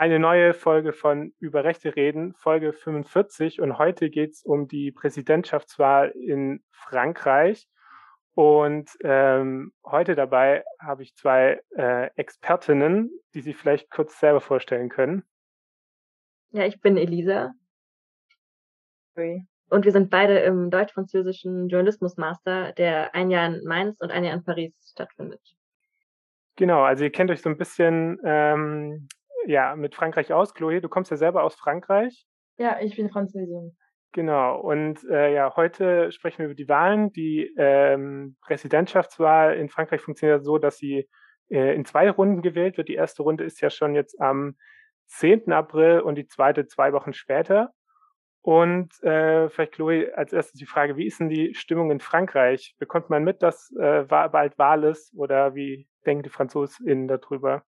eine neue Folge von Über Rechte reden, Folge 45. Und heute geht es um die Präsidentschaftswahl in Frankreich. Und ähm, heute dabei habe ich zwei äh, Expertinnen, die sich vielleicht kurz selber vorstellen können. Ja, ich bin Elisa. Und wir sind beide im deutsch-französischen Journalismus-Master, der ein Jahr in Mainz und ein Jahr in Paris stattfindet. Genau, also ihr kennt euch so ein bisschen ähm, ja, mit Frankreich aus. Chloe, du kommst ja selber aus Frankreich. Ja, ich bin Französin. Genau, und äh, ja, heute sprechen wir über die Wahlen. Die ähm, Präsidentschaftswahl in Frankreich funktioniert so, dass sie äh, in zwei Runden gewählt wird. Die erste Runde ist ja schon jetzt am 10. April und die zweite zwei Wochen später. Und äh, vielleicht, Chloe, als erstes die Frage, wie ist denn die Stimmung in Frankreich? Bekommt man mit, dass äh, bald Wahl ist oder wie denken die FranzosInnen darüber?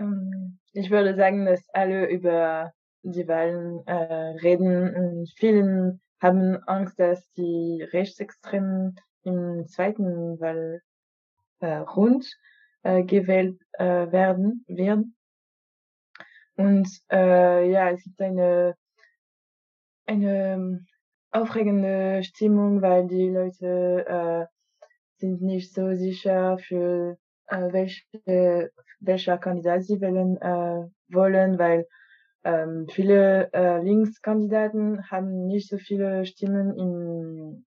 Ähm, ich würde sagen, dass alle über die Wahlen äh, reden und vielen haben Angst, dass die Rechtsextremen im zweiten Wahlrund äh, äh, gewählt äh, werden werden. Und äh, ja, es gibt eine eine ähm, aufregende Stimmung, weil die Leute äh, sind nicht so sicher für äh, welche, welcher Kandidat sie wählen äh, wollen, weil ähm, viele äh, Linkskandidaten haben nicht so viele Stimmen in,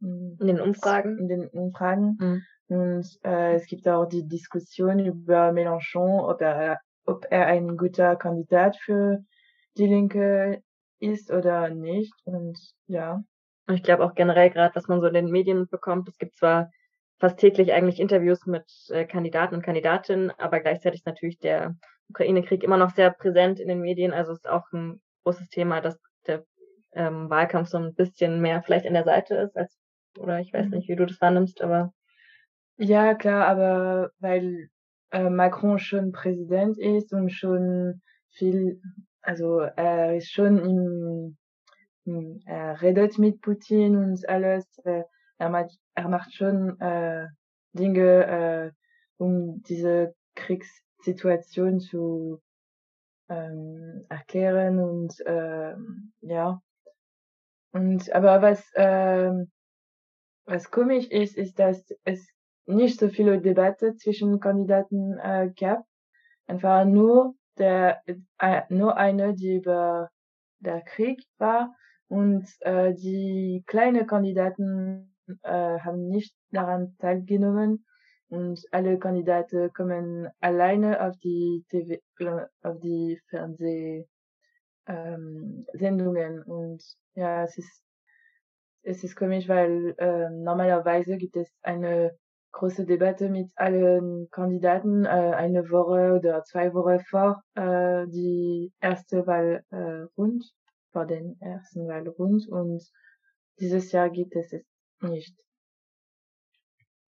in den Umfragen. In den Umfragen. Mhm. Und äh, es gibt auch die Diskussion über Mélenchon, ob er, ob er ein guter Kandidat für die Linke ist oder nicht. Und ja. Ich glaube auch generell gerade, was man so in den Medien bekommt, es gibt zwar fast täglich eigentlich Interviews mit äh, Kandidaten und Kandidatinnen, aber gleichzeitig ist natürlich der Ukraine-Krieg immer noch sehr präsent in den Medien. Also es ist auch ein großes Thema, dass der ähm, Wahlkampf so ein bisschen mehr vielleicht an der Seite ist, als oder ich weiß mhm. nicht, wie du das wahrnimmst, aber ja klar, aber weil äh, Macron schon Präsident ist und schon viel, also er ist schon im, im er redet mit Putin und alles. Äh, er macht, er macht schon äh, Dinge, äh, um diese Kriegssituation zu ähm, erklären und ähm, ja. Und aber was ähm, was komisch ist, ist, dass es nicht so viele Debatte zwischen Kandidaten äh, gab. Einfach nur der äh, nur eine, die über der Krieg war und äh, die kleine Kandidaten äh, haben nicht daran teilgenommen. Und alle Kandidaten kommen alleine auf die TV, äh, auf die Fernsehsendungen ähm, und ja, es ist es ist komisch, weil äh, normalerweise gibt es eine große Debatte mit allen Kandidaten äh, eine Woche oder zwei Wochen vor äh, die erste Wahlrund, äh, vor den ersten Wahlrund. Und dieses Jahr gibt es es nicht.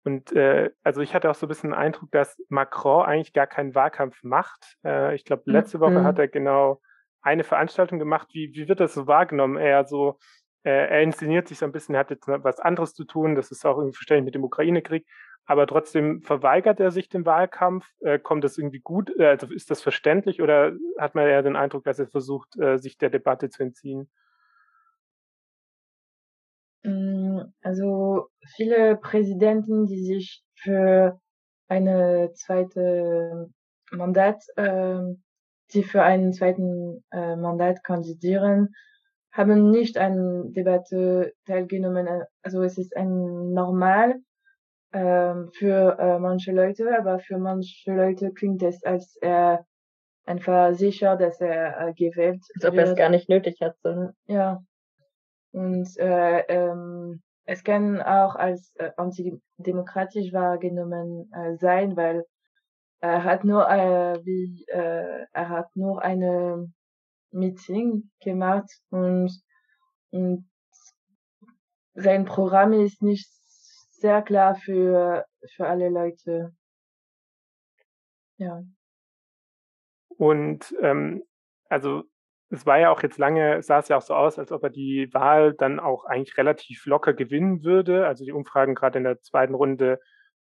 Und äh, also ich hatte auch so ein bisschen den Eindruck, dass Macron eigentlich gar keinen Wahlkampf macht. Äh, ich glaube, letzte Woche mhm. hat er genau eine Veranstaltung gemacht. Wie, wie wird das so wahrgenommen? Er so, äh, er inszeniert sich so ein bisschen, er hat jetzt was anderes zu tun. Das ist auch irgendwie verständlich mit dem Ukraine-Krieg. Aber trotzdem verweigert er sich den Wahlkampf. Äh, kommt das irgendwie gut? Äh, also ist das verständlich oder hat man eher den Eindruck, dass er versucht, äh, sich der Debatte zu entziehen? Also viele Präsidenten, die sich für eine zweite Mandat, äh, die für einen zweiten äh, Mandat kandidieren, haben nicht an Debatte teilgenommen. Also es ist ein normal äh, für äh, manche Leute, aber für manche Leute klingt es, als er einfach sicher, dass er äh, gewählt Als ob er es gar nicht nötig hat. So. Ja. Und äh, ähm, es kann auch als äh, antidemokratisch wahrgenommen äh, sein, weil er hat nur äh, wie äh, er hat nur eine Meeting gemacht und, und sein Programm ist nicht sehr klar für für alle Leute. Ja. Und ähm, also es war ja auch jetzt lange, sah es ja auch so aus, als ob er die Wahl dann auch eigentlich relativ locker gewinnen würde. Also die Umfragen gerade in der zweiten Runde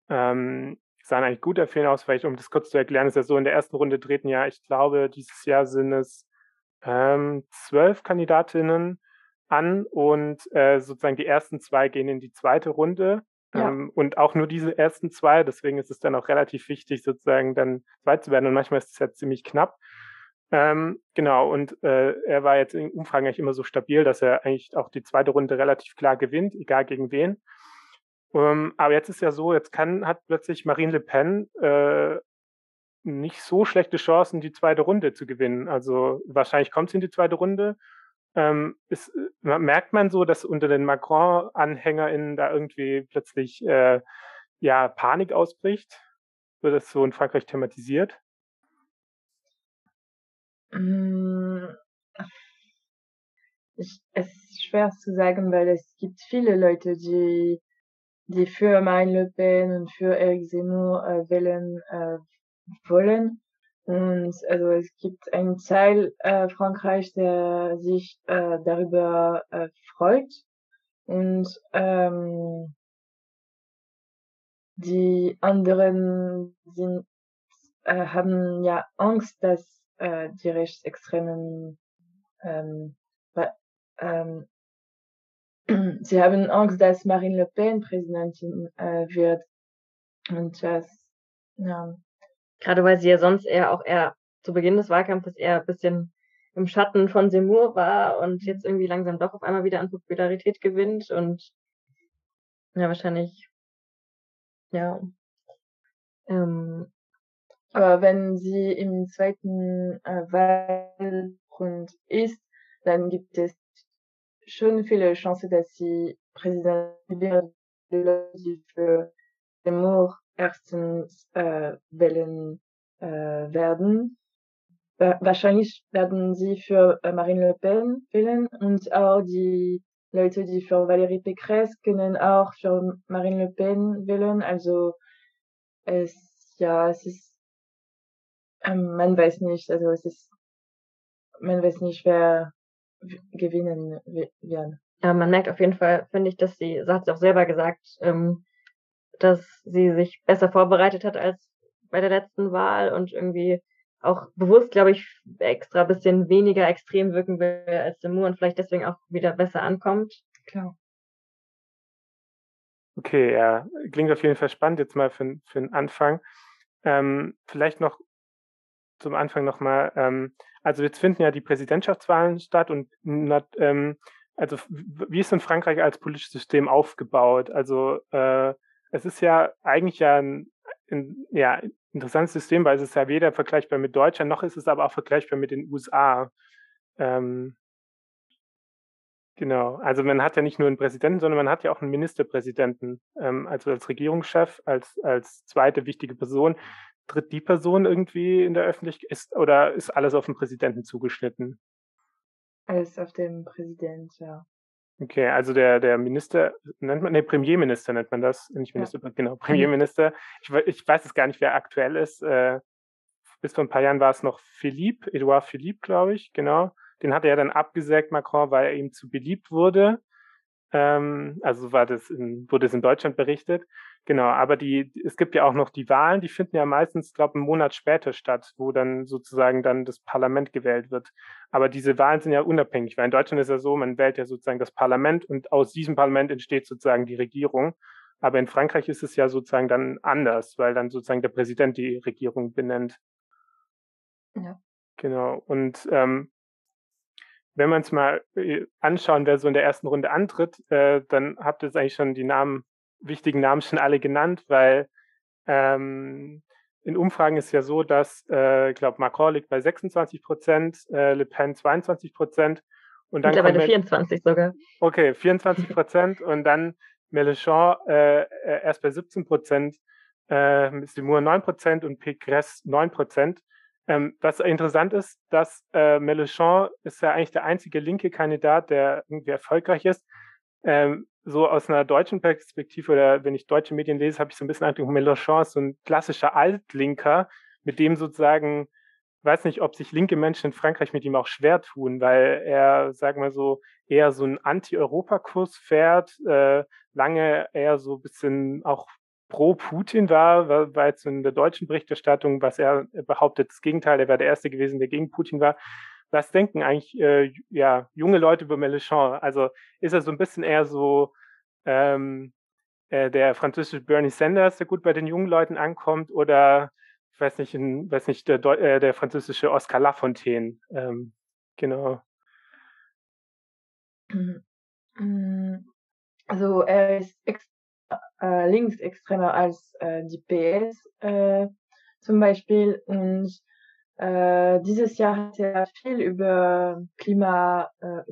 ähm, sahen eigentlich gut empfehlen aus. Vielleicht, um das kurz zu erklären, ist ja so, in der ersten Runde treten ja, ich glaube, dieses Jahr sind es ähm, zwölf Kandidatinnen an und äh, sozusagen die ersten zwei gehen in die zweite Runde. Ja. Ähm, und auch nur diese ersten zwei, deswegen ist es dann auch relativ wichtig, sozusagen dann zweit zu werden. Und manchmal ist es ja ziemlich knapp. Ähm, genau, und äh, er war jetzt in Umfragen eigentlich immer so stabil, dass er eigentlich auch die zweite Runde relativ klar gewinnt, egal gegen wen. Ähm, aber jetzt ist ja so, jetzt kann, hat plötzlich Marine Le Pen äh, nicht so schlechte Chancen, die zweite Runde zu gewinnen. Also wahrscheinlich kommt sie in die zweite Runde. Ähm, ist, äh, merkt man so, dass unter den Macron-AnhängerInnen da irgendwie plötzlich äh, ja Panik ausbricht? Wird das so in Frankreich thematisiert? Mm, ich, es ist schwer zu sagen, weil es gibt viele Leute, die, die für Marine Le Pen und für Eric Zemmour äh, wählen äh, wollen. Und also es gibt einen Teil äh, Frankreich, der sich äh, darüber äh, freut. Und ähm, die anderen sind, äh, haben ja Angst, dass äh, die Rechtsextremen ähm, ähm, sie haben Angst, dass Marine Le Pen Präsidentin äh, wird. Und das, ja, Gerade weil sie ja sonst eher auch eher zu Beginn des Wahlkampfes eher ein bisschen im Schatten von Seymour war und jetzt irgendwie langsam doch auf einmal wieder an Popularität gewinnt und ja, wahrscheinlich, ja. Ähm, aber wenn sie im zweiten äh, Wahlgrund ist, dann gibt es schon viele Chancen, dass sie Präsident wird, die für Seymour erstens äh, wählen äh, werden. Wahrscheinlich werden sie für äh, Marine Le Pen wählen und auch die Leute, die für Valérie Pécresse können auch für Marine Le Pen wählen. Also es ja, es ist ähm, man weiß nicht, also es ist man weiß nicht, wer gewinnen wird. Ja, man merkt auf jeden Fall, finde ich, dass sie, so hat sie auch selber gesagt, ähm, dass sie sich besser vorbereitet hat als bei der letzten Wahl und irgendwie auch bewusst, glaube ich, extra bisschen weniger extrem wirken will als Seymour und vielleicht deswegen auch wieder besser ankommt. Klar. Okay, ja, klingt auf jeden Fall spannend jetzt mal für, für den Anfang. Ähm, vielleicht noch zum Anfang nochmal, ähm, also jetzt finden ja die Präsidentschaftswahlen statt und ähm, also wie ist in Frankreich als politisches System aufgebaut? Also äh, es ist ja eigentlich ja ein, ein ja, interessantes System, weil es ist ja weder vergleichbar mit Deutschland, noch ist es aber auch vergleichbar mit den USA. Ähm, genau, also man hat ja nicht nur einen Präsidenten, sondern man hat ja auch einen Ministerpräsidenten, ähm, also als Regierungschef, als, als zweite wichtige Person. Tritt die Person irgendwie in der Öffentlichkeit ist, oder ist alles auf den Präsidenten zugeschnitten? Alles auf den Präsident, ja. Okay, also der, der Minister, nennt man, nee, Premierminister nennt man das, nicht Minister, ja. genau, Premierminister. Ich, ich weiß es gar nicht, wer aktuell ist. Äh, bis vor ein paar Jahren war es noch Philippe, Edouard Philippe, glaube ich, genau. Den hat er dann abgesägt, Macron, weil er ihm zu beliebt wurde. Ähm, also war das in, wurde es in Deutschland berichtet. Genau, aber die, es gibt ja auch noch die Wahlen, die finden ja meistens, glaube einen Monat später statt, wo dann sozusagen dann das Parlament gewählt wird. Aber diese Wahlen sind ja unabhängig, weil in Deutschland ist ja so, man wählt ja sozusagen das Parlament und aus diesem Parlament entsteht sozusagen die Regierung. Aber in Frankreich ist es ja sozusagen dann anders, weil dann sozusagen der Präsident die Regierung benennt. Ja. Genau. Und ähm, wenn man es mal äh, anschauen, wer so in der ersten Runde antritt, äh, dann habt ihr jetzt eigentlich schon die Namen, wichtigen Namen schon alle genannt, weil ähm, in Umfragen ist ja so, dass, äh, ich glaube, Macron liegt bei 26 Prozent, äh, Le Pen 22 Prozent. Und dann Mittlerweile 24 sogar. Okay, 24 Prozent und dann Mélenchon äh, äh, erst bei 17 Prozent, äh, Seymour 9 Prozent und Pécresse 9 Prozent. Ähm, was interessant ist, dass äh, Mélenchon ist ja eigentlich der einzige linke Kandidat, der irgendwie erfolgreich ist. Ähm, so aus einer deutschen Perspektive oder wenn ich deutsche Medien lese, habe ich so ein bisschen Eindruck, Mélenchon ist so ein klassischer Altlinker, mit dem sozusagen, weiß nicht, ob sich linke Menschen in Frankreich mit ihm auch schwer tun, weil er, sagen wir so, eher so einen Anti-Europa-Kurs fährt, äh, lange eher so ein bisschen auch pro Putin war, war, war jetzt in der deutschen Berichterstattung, was er behauptet, das Gegenteil, er wäre der Erste gewesen, der gegen Putin war. Was denken eigentlich äh, ja, junge Leute über Mélenchon? Also ist er so ein bisschen eher so ähm, äh, der französische Bernie Sanders, der gut bei den jungen Leuten ankommt, oder ich weiß nicht, in, weiß nicht der, äh, der französische Oscar Lafontaine? Ähm, genau. Also er ist äh, linksextremer als äh, die PS äh, zum Beispiel und äh, dieses Jahr hat er viel über Klima, äh,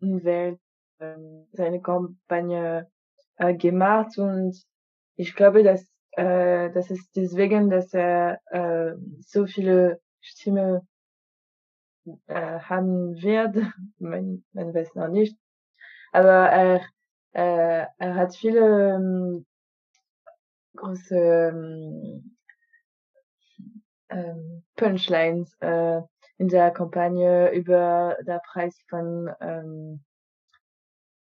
Umwelt, äh, seine Kampagne äh, gemacht und ich glaube, dass äh, das ist deswegen, dass er äh, so viele Stimmen äh, haben wird. Man, man weiß noch nicht. Aber er, äh, er hat viele ähm, große ähm, ähm, Punchlines äh, in der Kampagne über der Preis von ähm,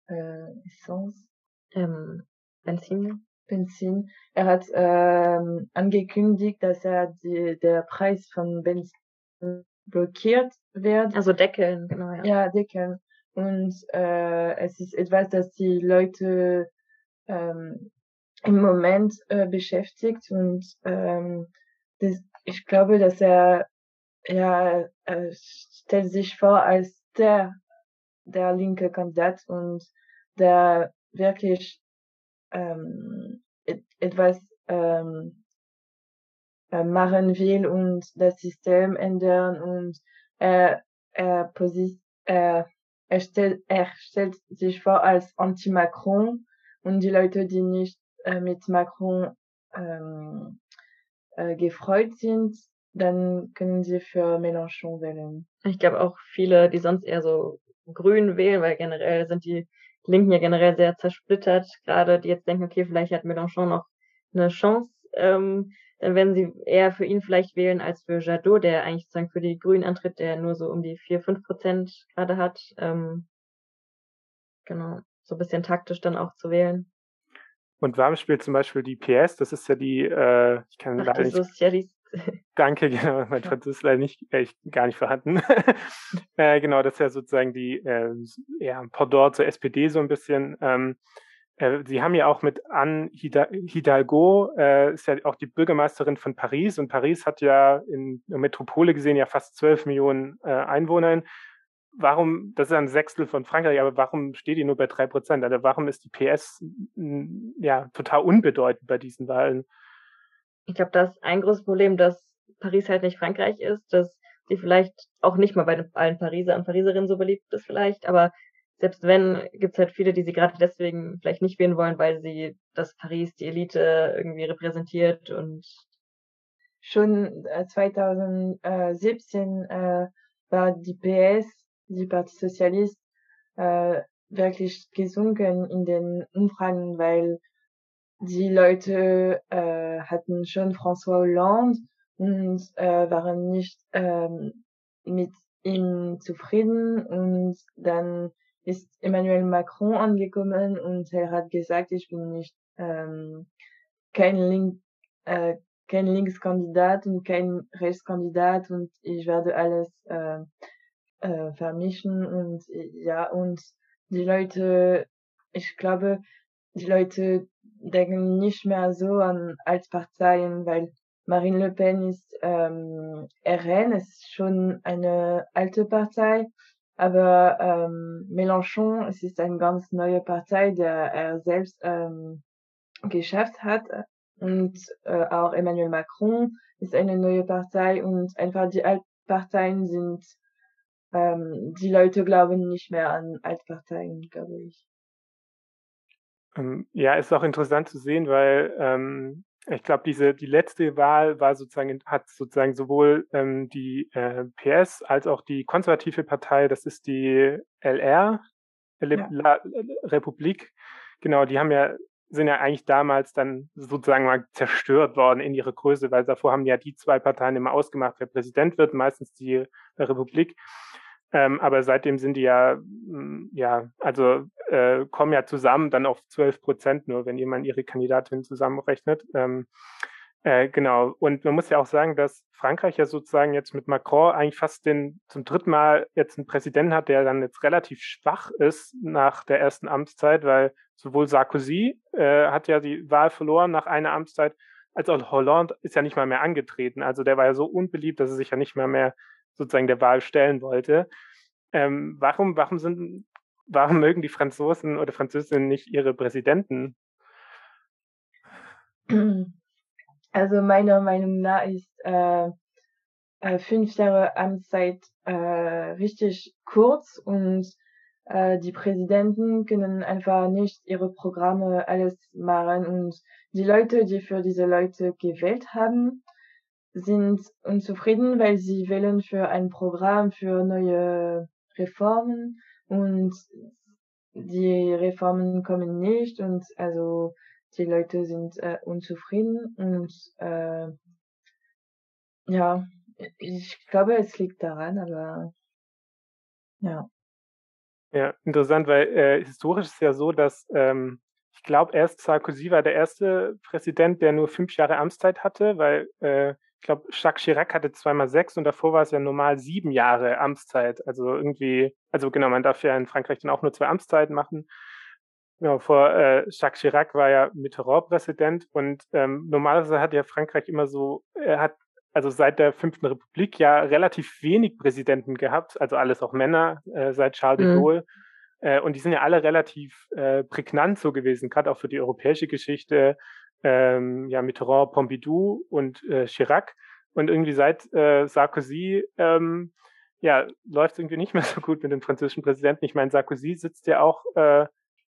äh, Essence, ähm, Benzin. Benzin. Er hat ähm, angekündigt, dass er die, der Preis von Benzin blockiert wird. Also deckeln, genau. Ja, ja deckeln. Und äh, es ist etwas, das die Leute ähm, im Moment äh, beschäftigt und ähm, das, ich glaube, dass er ja er stellt sich vor als der der linke Kandidat und der wirklich ähm, et, etwas ähm, äh, machen will und das System ändern und er er, posit er, er, stellt, er stellt sich vor als Anti-Macron und die Leute, die nicht äh, mit Macron ähm, äh, gefreut sind, dann können sie für Mélenchon wählen. Ich glaube auch viele, die sonst eher so grün wählen, weil generell sind die Linken ja generell sehr zersplittert, gerade die jetzt denken, okay, vielleicht hat Mélenchon noch eine Chance, ähm, dann werden sie eher für ihn vielleicht wählen als für Jadot, der eigentlich sozusagen für die Grünen antritt, der nur so um die 4, 5 Prozent gerade hat. Ähm, genau, so ein bisschen taktisch dann auch zu wählen. Und warum spielt zum Beispiel die PS? Das ist ja die, äh, ich kann Ach, leider nicht. Sozialist. Danke, genau, mein Französisch ist leider nicht, äh, gar nicht vorhanden. äh, genau, das ist ja sozusagen die, äh, ja, Pendant zur SPD so ein bisschen. Ähm, äh, Sie haben ja auch mit Anne Hidalgo, äh, ist ja auch die Bürgermeisterin von Paris und Paris hat ja in der Metropole gesehen ja fast 12 Millionen äh, Einwohner warum, das ist ein Sechstel von Frankreich, aber warum steht die nur bei drei Prozent? Also warum ist die PS ja total unbedeutend bei diesen Wahlen? Ich glaube, das ist ein großes Problem, dass Paris halt nicht Frankreich ist, dass sie vielleicht auch nicht mal bei allen Pariser und Pariserinnen so beliebt ist vielleicht, aber selbst wenn, gibt es halt viele, die sie gerade deswegen vielleicht nicht wählen wollen, weil sie das Paris, die Elite irgendwie repräsentiert und schon 2017 äh, war die PS die Parti Sozialist äh, wirklich gesunken in den Umfragen, weil die Leute äh, hatten schon François Hollande und äh, waren nicht ähm, mit ihm zufrieden und dann ist Emmanuel Macron angekommen und er hat gesagt, ich bin nicht ähm, kein Link, äh, kein Linkskandidat und kein Rechtskandidat und ich werde alles äh, äh, vermischen und ja, und die Leute, ich glaube, die Leute denken nicht mehr so an Altparteien, weil Marine Le Pen ist ähm, RN, ist schon eine alte Partei, aber ähm, Mélenchon, es ist eine ganz neue Partei, der er selbst ähm, geschafft hat. Und äh, auch Emmanuel Macron ist eine neue Partei und einfach die Altparteien sind ähm, die Leute glauben nicht mehr an Altparteien, glaube ich. Ähm, ja, ist auch interessant zu sehen, weil ähm, ich glaube, diese die letzte Wahl war sozusagen hat sozusagen sowohl ähm, die äh, PS als auch die konservative Partei, das ist die LR, ja. La, Republik, genau, die haben ja sind ja eigentlich damals dann sozusagen mal zerstört worden in ihrer Größe, weil davor haben ja die zwei Parteien immer ausgemacht, wer Präsident wird, meistens die Republik. Ähm, aber seitdem sind die ja, mm, ja, also äh, kommen ja zusammen dann auf 12 Prozent nur, wenn jemand ihre Kandidatin zusammenrechnet. Ähm, äh, genau. Und man muss ja auch sagen, dass Frankreich ja sozusagen jetzt mit Macron eigentlich fast den zum dritten Mal jetzt einen Präsidenten hat, der dann jetzt relativ schwach ist nach der ersten Amtszeit, weil sowohl Sarkozy äh, hat ja die Wahl verloren nach einer Amtszeit, als auch Hollande ist ja nicht mal mehr angetreten. Also der war ja so unbeliebt, dass er sich ja nicht mal mehr sozusagen der Wahl stellen wollte. Ähm, warum, warum sind, warum mögen die Franzosen oder Französinnen nicht ihre Präsidenten? Also meiner Meinung nach ist äh, äh, fünf Jahre Amtszeit äh, richtig kurz und äh, die Präsidenten können einfach nicht ihre Programme alles machen und die Leute, die für diese Leute gewählt haben, sind unzufrieden, weil sie wählen für ein Programm für neue Reformen und die Reformen kommen nicht und also die Leute sind äh, unzufrieden und äh, ja, ich glaube, es liegt daran, aber ja. Ja, interessant, weil äh, historisch ist ja so, dass ähm, ich glaube, erst Sarkozy war der erste Präsident, der nur fünf Jahre Amtszeit hatte, weil äh, ich glaube, Jacques Chirac hatte zweimal sechs und davor war es ja normal sieben Jahre Amtszeit. Also irgendwie, also genau, man darf ja in Frankreich dann auch nur zwei Amtszeiten machen. Genau, vor äh, Jacques Chirac war ja Mitterrand Präsident und ähm, normalerweise hat ja Frankreich immer so, er hat also seit der fünften Republik ja relativ wenig Präsidenten gehabt, also alles auch Männer äh, seit Charles de mhm. Gaulle. Äh, und die sind ja alle relativ äh, prägnant so gewesen, gerade auch für die europäische Geschichte. Ähm, ja, Mitterrand, Pompidou und äh, Chirac. Und irgendwie seit äh, Sarkozy ähm, ja, läuft es irgendwie nicht mehr so gut mit dem französischen Präsidenten. Ich meine, Sarkozy sitzt ja auch äh,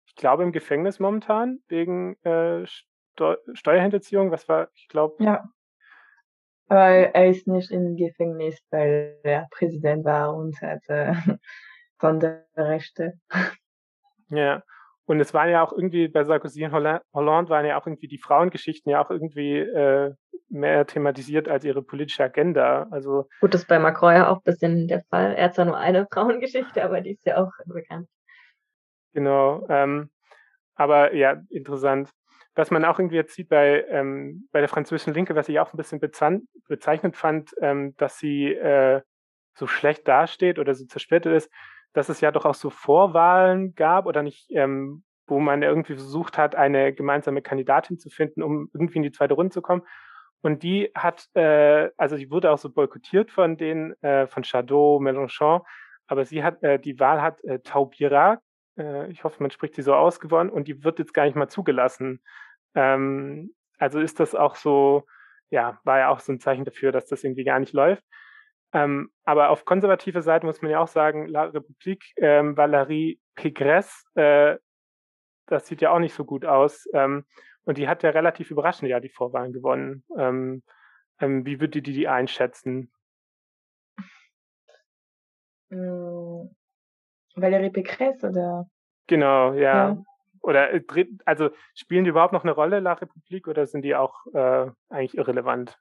ich glaube, im Gefängnis momentan wegen äh, Steu Steuerhinterziehung. Was war, ich glaube. Ja. Aber er ist nicht im Gefängnis, weil er Präsident war und hatte Sonderrechte. Ja. Und es waren ja auch irgendwie bei Sarkozy und Hollande waren ja auch irgendwie die Frauengeschichten ja auch irgendwie äh, mehr thematisiert als ihre politische Agenda. Also gut, das ist bei Macron ja auch ein bisschen der Fall. Er hat zwar nur eine Frauengeschichte, aber die ist ja auch bekannt. Genau. Ähm, aber ja, interessant. Was man auch irgendwie jetzt sieht bei, ähm, bei der französischen Linke, was ich auch ein bisschen bezeichnet fand, ähm, dass sie äh, so schlecht dasteht oder so zersplittert ist, dass es ja doch auch so Vorwahlen gab oder nicht, ähm, wo man irgendwie versucht hat, eine gemeinsame Kandidatin zu finden, um irgendwie in die zweite Runde zu kommen. Und die hat, äh, also die wurde auch so boykottiert von den, äh, von Chateau, Mélenchon, aber sie hat, äh, die Wahl hat äh, Taubira äh, ich hoffe, man spricht sie so aus, gewonnen und die wird jetzt gar nicht mal zugelassen. Ähm, also ist das auch so, ja, war ja auch so ein Zeichen dafür, dass das irgendwie gar nicht läuft. Ähm, aber auf konservative Seite muss man ja auch sagen, La République, ähm, Valérie Pécresse, äh, das sieht ja auch nicht so gut aus. Ähm, und die hat ja relativ überraschend ja die Vorwahlen gewonnen. Ähm, ähm, wie würdet ihr die einschätzen? Hm, Valérie Pécresse oder? Genau, ja. ja. Oder äh, also spielen die überhaupt noch eine Rolle, La République, oder sind die auch äh, eigentlich irrelevant?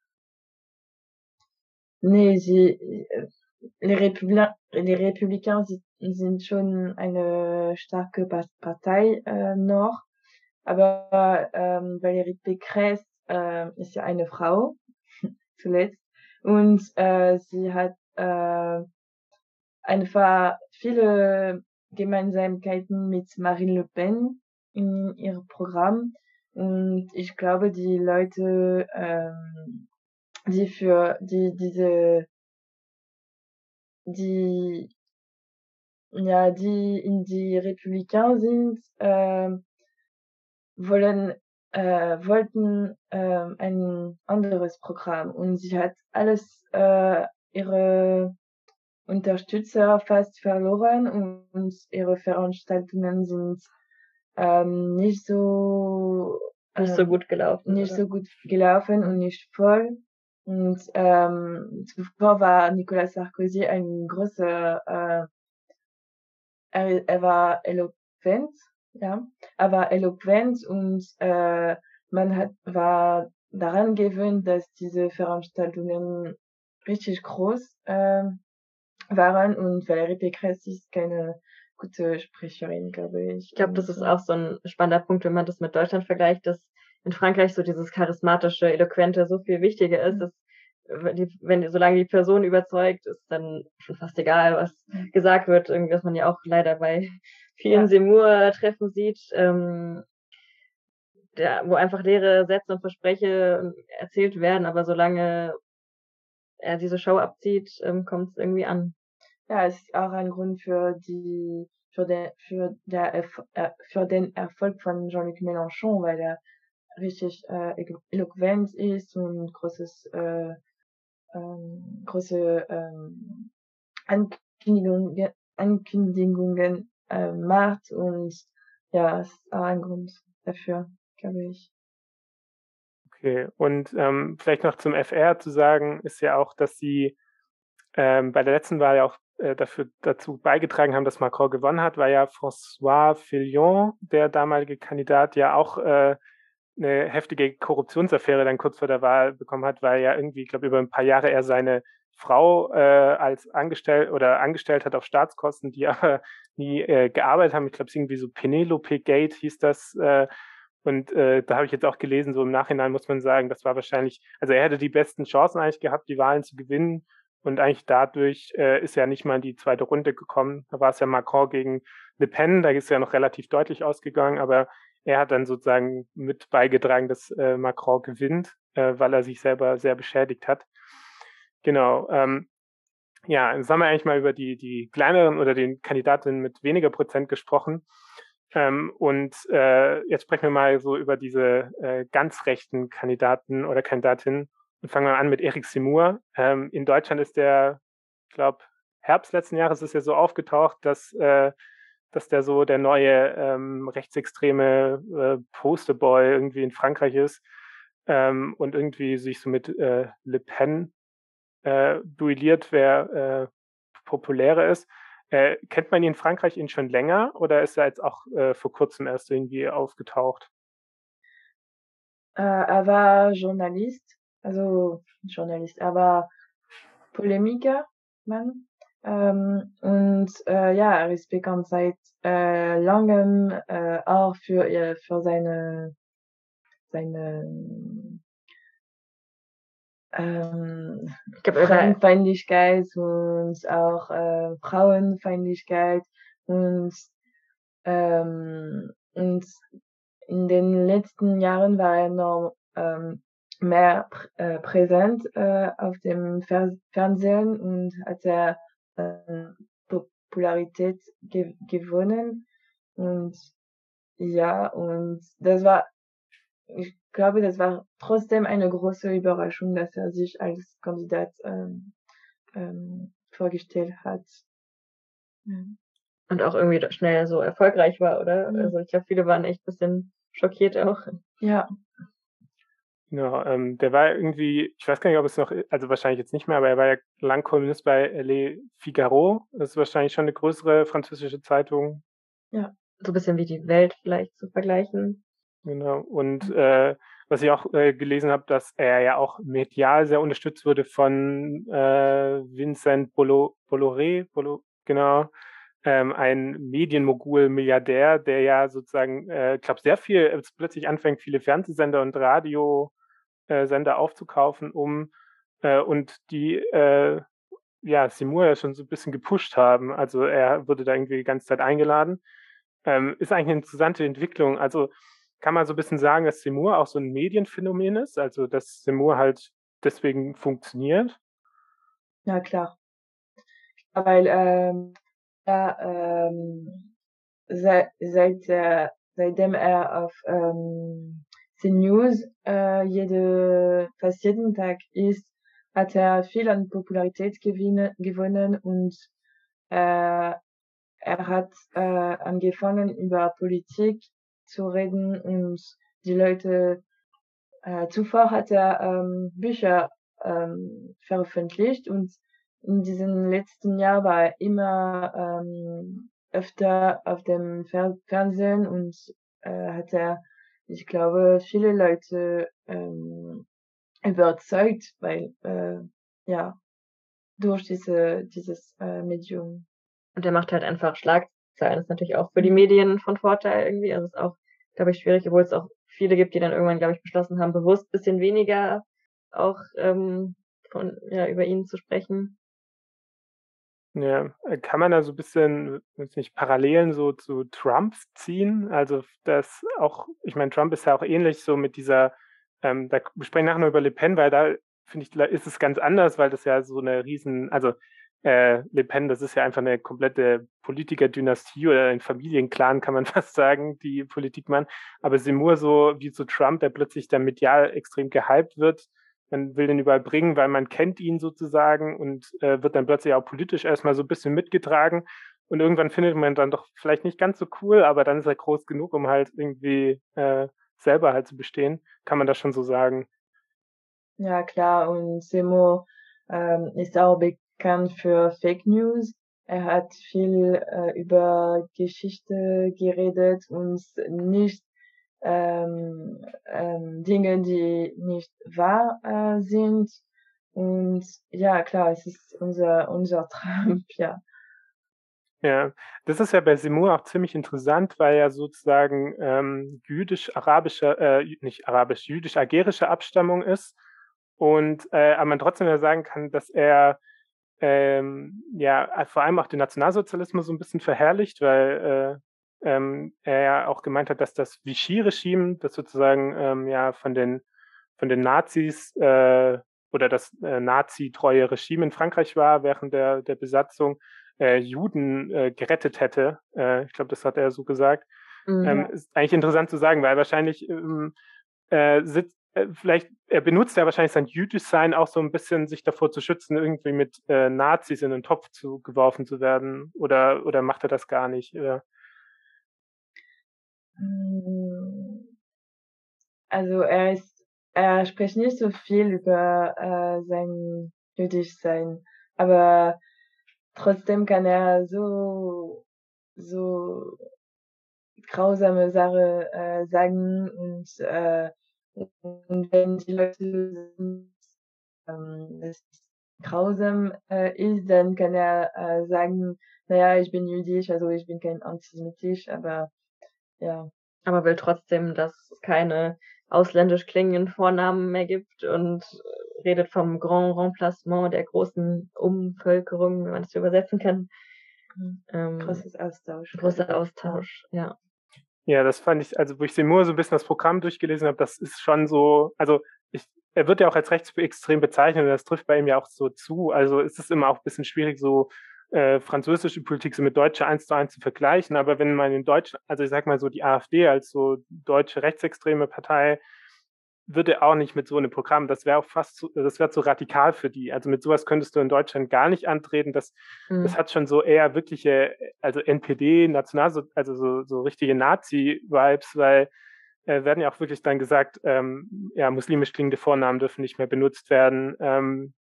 Nee, sie, äh, les, Républi les Républicains sind schon eine starke Partei äh, noch, aber ähm, Valérie Pécresse äh, ist ja eine Frau, zuletzt, und äh, sie hat äh, einfach viele Gemeinsamkeiten mit Marine Le Pen in ihrem Programm. Und ich glaube, die Leute, ähm, die für die diese die ja die in die Republikaner sind, äh, wollen äh, wollten äh, ein anderes Programm und sie hat alles äh, ihre Unterstützer fast verloren und ihre Veranstaltungen sind ähm, nicht so nicht so ähm, gut gelaufen. Nicht oder? so gut gelaufen und nicht voll. Und ähm, zuvor war Nicolas Sarkozy ein großer, äh, er, er war eloquent, ja, er war eloquent und äh, man hat war daran gewöhnt, dass diese Veranstaltungen richtig groß äh, waren und Valérie Pécresse ist keine gute Sprecherin, glaube ich. Ich glaube, das ist auch so ein spannender Punkt, wenn man das mit Deutschland vergleicht, dass in Frankreich so dieses charismatische, eloquente so viel wichtiger ist, dass die, wenn solange die Person überzeugt, ist dann schon fast egal, was gesagt wird, irgendwie, was man ja auch leider bei vielen ja. Seymour-Treffen sieht, ähm, der, wo einfach leere Sätze und Verspreche erzählt werden, aber solange er diese Show abzieht, ähm, kommt es irgendwie an. Ja, es ist auch ein Grund für die für den für der äh, für den Erfolg von Jean-Luc Mélenchon, weil er richtig äh, eloquent ist und großes äh, ähm, große ähm, Ankündigungen, Ankündigungen äh, macht und ja, ist ein Grund dafür, glaube ich. Okay, und ähm, vielleicht noch zum FR zu sagen, ist ja auch, dass sie ähm, bei der letzten Wahl auch äh, dafür dazu beigetragen haben, dass Macron gewonnen hat, weil ja François Fillon, der damalige Kandidat, ja auch äh, eine heftige Korruptionsaffäre dann kurz vor der Wahl bekommen hat, weil ja irgendwie, ich glaube, über ein paar Jahre er seine Frau äh, als angestellt oder angestellt hat auf Staatskosten, die aber nie äh, gearbeitet haben. Ich glaube, es irgendwie so Penelope Gate hieß das. Äh, und äh, da habe ich jetzt auch gelesen, so im Nachhinein muss man sagen, das war wahrscheinlich, also er hätte die besten Chancen eigentlich gehabt, die Wahlen zu gewinnen. Und eigentlich dadurch äh, ist er nicht mal in die zweite Runde gekommen. Da war es ja Macron gegen Le Pen, da ist er ja noch relativ deutlich ausgegangen, aber er hat dann sozusagen mit beigetragen, dass äh, Macron gewinnt, äh, weil er sich selber sehr beschädigt hat. Genau. Ähm, ja, jetzt haben wir eigentlich mal über die, die kleineren oder den Kandidatinnen mit weniger Prozent gesprochen. Ähm, und äh, jetzt sprechen wir mal so über diese äh, ganz rechten Kandidaten oder Kandidatinnen und fangen wir an mit Eric Simur. Ähm, in Deutschland ist der, ich glaube, Herbst letzten Jahres ist er so aufgetaucht, dass äh, dass der so der neue ähm, rechtsextreme äh, Posterboy irgendwie in Frankreich ist ähm, und irgendwie sich so mit äh, Le Pen äh, duelliert, wer äh, populärer ist. Äh, kennt man ihn in Frankreich ihn schon länger oder ist er jetzt auch äh, vor kurzem erst irgendwie aufgetaucht? Äh, er war Journalist, also Journalist, er war Polemiker, Mann. Ähm, und äh, ja, er ist bekannt seit äh, langem äh, auch für, äh, für seine, seine ähm, Fremdenfeindlichkeit und auch äh, Frauenfeindlichkeit und ähm, und in den letzten Jahren war er noch ähm, mehr pr äh, präsent äh, auf dem Fer Fernsehen und hat er Popularität ge gewonnen. Und ja, und das war, ich glaube, das war trotzdem eine große Überraschung, dass er sich als Kandidat ähm, ähm, vorgestellt hat. Und auch irgendwie schnell so erfolgreich war, oder? Mhm. Also ich glaube, viele waren echt bisschen schockiert auch. Ja. Ja, ähm, der war irgendwie, ich weiß gar nicht, ob es noch, also wahrscheinlich jetzt nicht mehr, aber er war ja lang Kolumnist bei Le Figaro. Das ist wahrscheinlich schon eine größere französische Zeitung. Ja, so ein bisschen wie die Welt vielleicht zu vergleichen. Genau. Und äh, was ich auch äh, gelesen habe, dass er ja auch medial sehr unterstützt wurde von äh, Vincent Bolloré, Bolloré, genau, ähm, ein Medienmogul, Milliardär, der ja sozusagen, äh, ich glaube, sehr viel, plötzlich anfängt, viele Fernsehsender und Radio äh, Sender aufzukaufen, um äh, und die äh, ja Simur ja schon so ein bisschen gepusht haben. Also er wurde da irgendwie die ganze Zeit eingeladen. Ähm, ist eigentlich eine interessante Entwicklung. Also kann man so ein bisschen sagen, dass Simur auch so ein Medienphänomen ist, also dass Simur halt deswegen funktioniert. Ja, klar. Weil ähm, ja, ähm, seit, seit, äh, seitdem er auf ähm, CNews äh, jede, fast jeden Tag ist, hat er viel an Popularität gewinne, gewonnen und äh, er hat äh, angefangen über Politik zu reden und die Leute äh, zuvor hat er ähm, Bücher ähm, veröffentlicht und in diesen letzten Jahren war er immer ähm, öfter auf dem Fer Fernsehen und äh, hat er ich glaube, viele Leute ähm, überzeugt, weil äh, ja, durch diese, dieses äh, Medium. Und der macht halt einfach Schlagzeilen. Das ist natürlich auch für die Medien von Vorteil irgendwie. Also es ist auch, glaube ich, schwierig, obwohl es auch viele gibt, die dann irgendwann, glaube ich, beschlossen haben, bewusst ein bisschen weniger auch ähm, von, ja, über ihn zu sprechen. Ja, äh, kann man da so ein bisschen, nicht, Parallelen so zu Trump ziehen? Also das auch, ich meine, Trump ist ja auch ähnlich so mit dieser, ähm, da sprechen nachher noch über Le Pen, weil da finde ich, ist es ganz anders, weil das ja so eine riesen, also äh, Le Pen, das ist ja einfach eine komplette Politikerdynastie oder ein Familienclan, kann man fast sagen, die Politik machen. Aber Seymour so wie so Trump, der plötzlich dann medial extrem gehypt wird, man will den überall bringen, weil man kennt ihn sozusagen und äh, wird dann plötzlich auch politisch erstmal so ein bisschen mitgetragen. Und irgendwann findet man dann doch vielleicht nicht ganz so cool, aber dann ist er groß genug, um halt irgendwie äh, selber halt zu bestehen. Kann man das schon so sagen? Ja, klar. Und Semo ähm, ist auch bekannt für Fake News. Er hat viel äh, über Geschichte geredet und nicht ähm, ähm, Dinge, die nicht wahr äh, sind. Und ja, klar, es ist unser, unser Trump, ja. Ja, das ist ja bei Simur auch ziemlich interessant, weil er sozusagen ähm, jüdisch-arabischer, äh, nicht arabisch, jüdisch-agerische Abstammung ist. Und äh, aber man trotzdem ja sagen kann, dass er ähm, ja vor allem auch den Nationalsozialismus so ein bisschen verherrlicht, weil äh, ähm, er ja auch gemeint hat, dass das Vichy-Regime, das sozusagen ähm, ja von den von den Nazis äh, oder das äh, nazi-treue Regime in Frankreich war während der der Besatzung, äh, Juden äh, gerettet hätte. Äh, ich glaube, das hat er so gesagt. Mhm. Ähm, ist eigentlich interessant zu sagen, weil wahrscheinlich ähm, äh, sitzt äh, vielleicht, er benutzt ja wahrscheinlich sein Jüdischsein auch so ein bisschen, sich davor zu schützen, irgendwie mit äh, Nazis in den Topf zu, geworfen zu werden. Oder, oder macht er das gar nicht? Oder? Hm. Also er ist, er spricht nicht so viel über äh, sein Jüdischsein, aber trotzdem kann er so so grausame Sache äh, sagen und, äh, und wenn die Leute sind, ähm, das grausam äh, ist, dann kann er äh, sagen, naja, ich bin jüdisch, also ich bin kein antisemitisch, aber ja. Aber will trotzdem, dass es keine ausländisch klingenden Vornamen mehr gibt und redet vom Grand Remplacement der großen Umvölkerung, wenn man das übersetzen kann. Mhm. Ähm, Großes Austausch. Großer Austausch, ja. Ja, das fand ich, also wo ich Seymour so ein bisschen das Programm durchgelesen habe, das ist schon so, also ich, er wird ja auch als rechtsextrem bezeichnet und das trifft bei ihm ja auch so zu. Also ist es immer auch ein bisschen schwierig, so äh, französische Politik so mit deutscher eins zu eins zu vergleichen. Aber wenn man in Deutschland, also ich sag mal so die AfD als so deutsche rechtsextreme Partei, würde auch nicht mit so einem Programm, das wäre auch fast, zu, das wäre zu radikal für die. Also mit sowas könntest du in Deutschland gar nicht antreten. Das, mhm. das hat schon so eher wirkliche, also NPD, National, also so, so richtige Nazi-Vibes, weil äh, werden ja auch wirklich dann gesagt, ähm, ja, muslimisch klingende Vornamen dürfen nicht mehr benutzt werden. Ähm,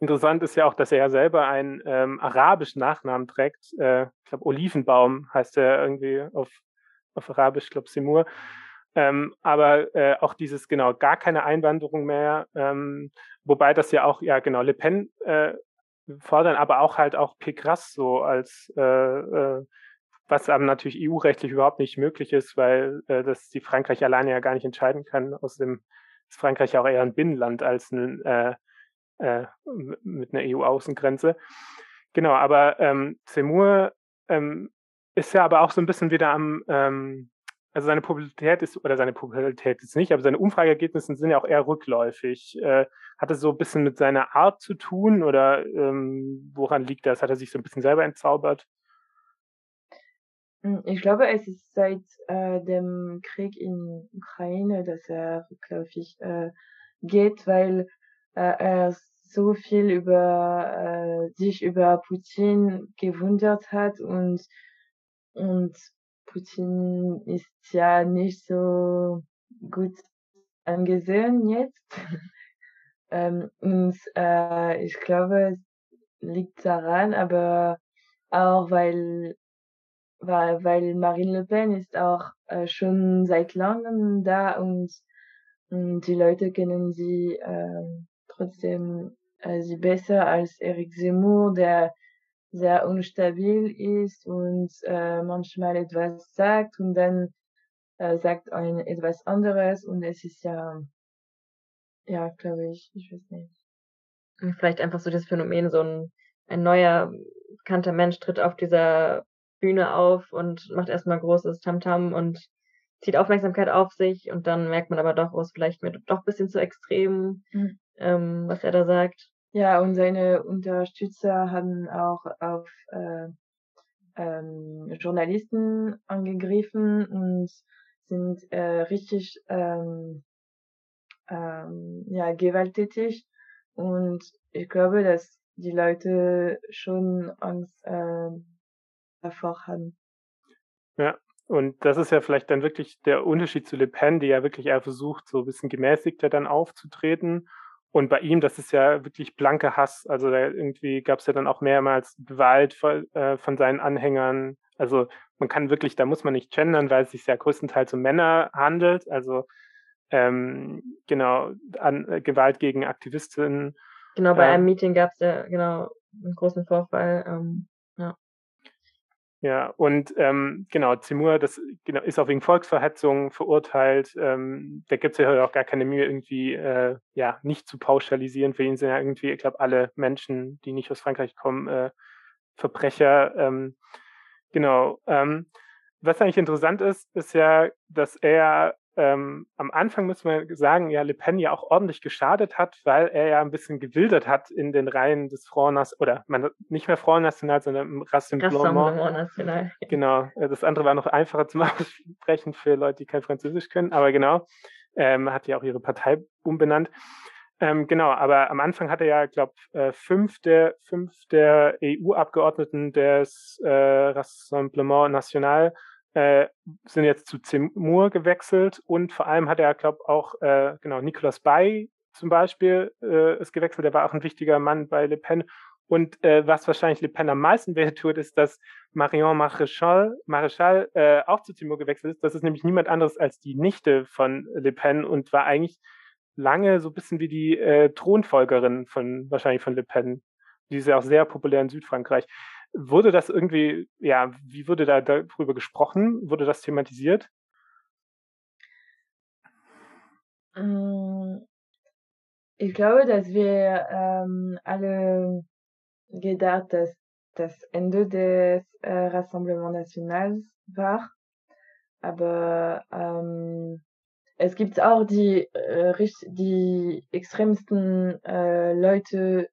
Interessant ist ja auch, dass er ja selber einen ähm, arabischen Nachnamen trägt. Äh, ich glaube, Olivenbaum heißt er irgendwie auf, auf Arabisch, ich glaube Simur. Ähm, aber äh, auch dieses, genau, gar keine Einwanderung mehr. Ähm, wobei das ja auch, ja genau, Le Pen äh, fordern, aber auch halt auch Pegras so als, äh, äh, was aber natürlich EU-rechtlich überhaupt nicht möglich ist, weil äh, das die Frankreich alleine ja gar nicht entscheiden kann. Außerdem ist Frankreich auch eher ein Binnenland als ein äh, äh, mit einer EU-Außengrenze. Genau, aber ähm, Zemur ähm, ist ja aber auch so ein bisschen wieder am, ähm, also seine Popularität ist, oder seine Popularität ist nicht, aber seine Umfrageergebnisse sind ja auch eher rückläufig. Äh, hat es so ein bisschen mit seiner Art zu tun oder ähm, woran liegt das? Hat er sich so ein bisschen selber entzaubert? Hm, ich glaube, es ist seit äh, dem Krieg in Ukraine, dass er rückläufig äh, geht, weil äh, er so viel über äh, sich über Putin gewundert hat und und Putin ist ja nicht so gut angesehen jetzt. ähm, und äh, ich glaube, es liegt daran, aber auch weil weil, weil Marine Le Pen ist auch äh, schon seit langem da und, und die Leute kennen sie äh, trotzdem äh, sie besser als Eric Zemmour, der sehr unstabil ist und äh, manchmal etwas sagt und dann äh, sagt ein etwas anderes und es ist ja, ja, glaube ich, ich weiß nicht. Vielleicht einfach so das Phänomen, so ein, ein neuer, bekannter Mensch tritt auf dieser Bühne auf und macht erstmal großes Tamtam -Tam und zieht Aufmerksamkeit auf sich und dann merkt man aber doch, oh, ist vielleicht mir doch ein bisschen zu extrem, mhm. Ähm, was er da sagt. Ja, und seine Unterstützer haben auch auf äh, ähm, Journalisten angegriffen und sind äh, richtig ähm, ähm, ja, gewalttätig. Und ich glaube, dass die Leute schon Angst äh, davor haben. Ja, und das ist ja vielleicht dann wirklich der Unterschied zu Le Pen, die ja wirklich eher versucht, so ein bisschen gemäßigter dann aufzutreten. Und bei ihm, das ist ja wirklich blanke Hass. Also da irgendwie gab es ja dann auch mehrmals Gewalt von, äh, von seinen Anhängern. Also man kann wirklich, da muss man nicht gendern, weil es sich ja größtenteils um Männer handelt. Also ähm, genau, an, äh, Gewalt gegen Aktivistinnen. Genau, bei ähm, einem Meeting gab es ja genau einen großen Vorfall. Ähm, ja. Und ähm, genau, Zimur, das genau, ist auch wegen Volksverhetzung verurteilt. Ähm, da gibt es ja auch gar keine Mühe, irgendwie äh, ja, nicht zu pauschalisieren. Für ihn sind ja irgendwie, ich glaube, alle Menschen, die nicht aus Frankreich kommen, äh, Verbrecher. Ähm, genau. Ähm, was eigentlich interessant ist, ist ja, dass er ähm, am Anfang muss man sagen, ja, Le Pen ja auch ordentlich geschadet hat, weil er ja ein bisschen gewildert hat in den Reihen des Front National, oder man, nicht mehr Front National, sondern im Rassemblement. National. Genau, äh, das andere war noch einfacher zum Aussprechen für Leute, die kein Französisch können, aber genau, ähm, hat ja auch ihre Partei umbenannt. Ähm, genau, aber am Anfang hat er ja, glaube äh, fünf der fünf der EU-Abgeordneten des äh, Rassemblement National äh, sind jetzt zu Zemmour gewechselt und vor allem hat er, glaube auch, äh, genau, Nicolas Bay zum Beispiel äh, ist gewechselt, der war auch ein wichtiger Mann bei Le Pen. Und äh, was wahrscheinlich Le Pen am meisten weh tut, ist, dass Marion Maréchal, Maréchal äh, auch zu Zemmour gewechselt ist. Das ist nämlich niemand anderes als die Nichte von Le Pen und war eigentlich lange so ein bisschen wie die äh, Thronfolgerin von wahrscheinlich von Le Pen. Die ist ja auch sehr populär in Südfrankreich. Wurde das irgendwie, ja, wie wurde da darüber gesprochen? Wurde das thematisiert? Mm, ich glaube, dass wir ähm, alle gedacht, dass das Ende des äh, Rassemblement Nationals war. Aber ähm, es gibt auch die, äh, die extremsten äh, Leute,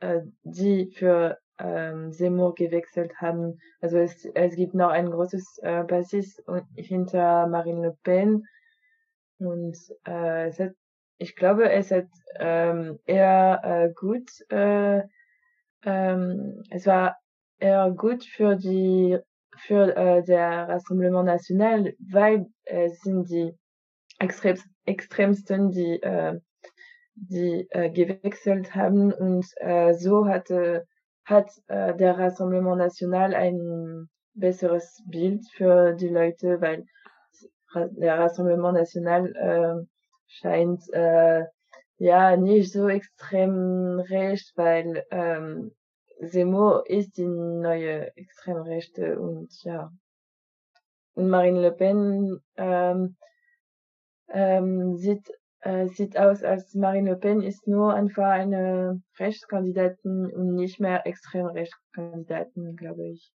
äh, die für ähm, Seymour gewechselt haben. Also es, es gibt noch ein großes äh, Basis hinter Marine Le Pen. Und äh, es hat, ich glaube, es hat ähm, eher äh, gut, äh, ähm, es war eher gut für die für äh, der Rassemblement National, weil es sind die extrem, extremsten, die äh, die äh, gewechselt haben und äh, so hatte hat äh, der Rassemblement National ein besseres Bild für die Leute, weil der Rassemblement National äh, scheint äh, ja nicht so extrem recht, weil ähm, Zemmour ist die neue Extremrechte und ja. Und Marine Le Pen ähm, ähm, sieht äh, sieht aus, als Marine Le Pen ist nur einfach eine Rechtskandidatin und nicht mehr extrem Rechtskandidatin, glaube ich.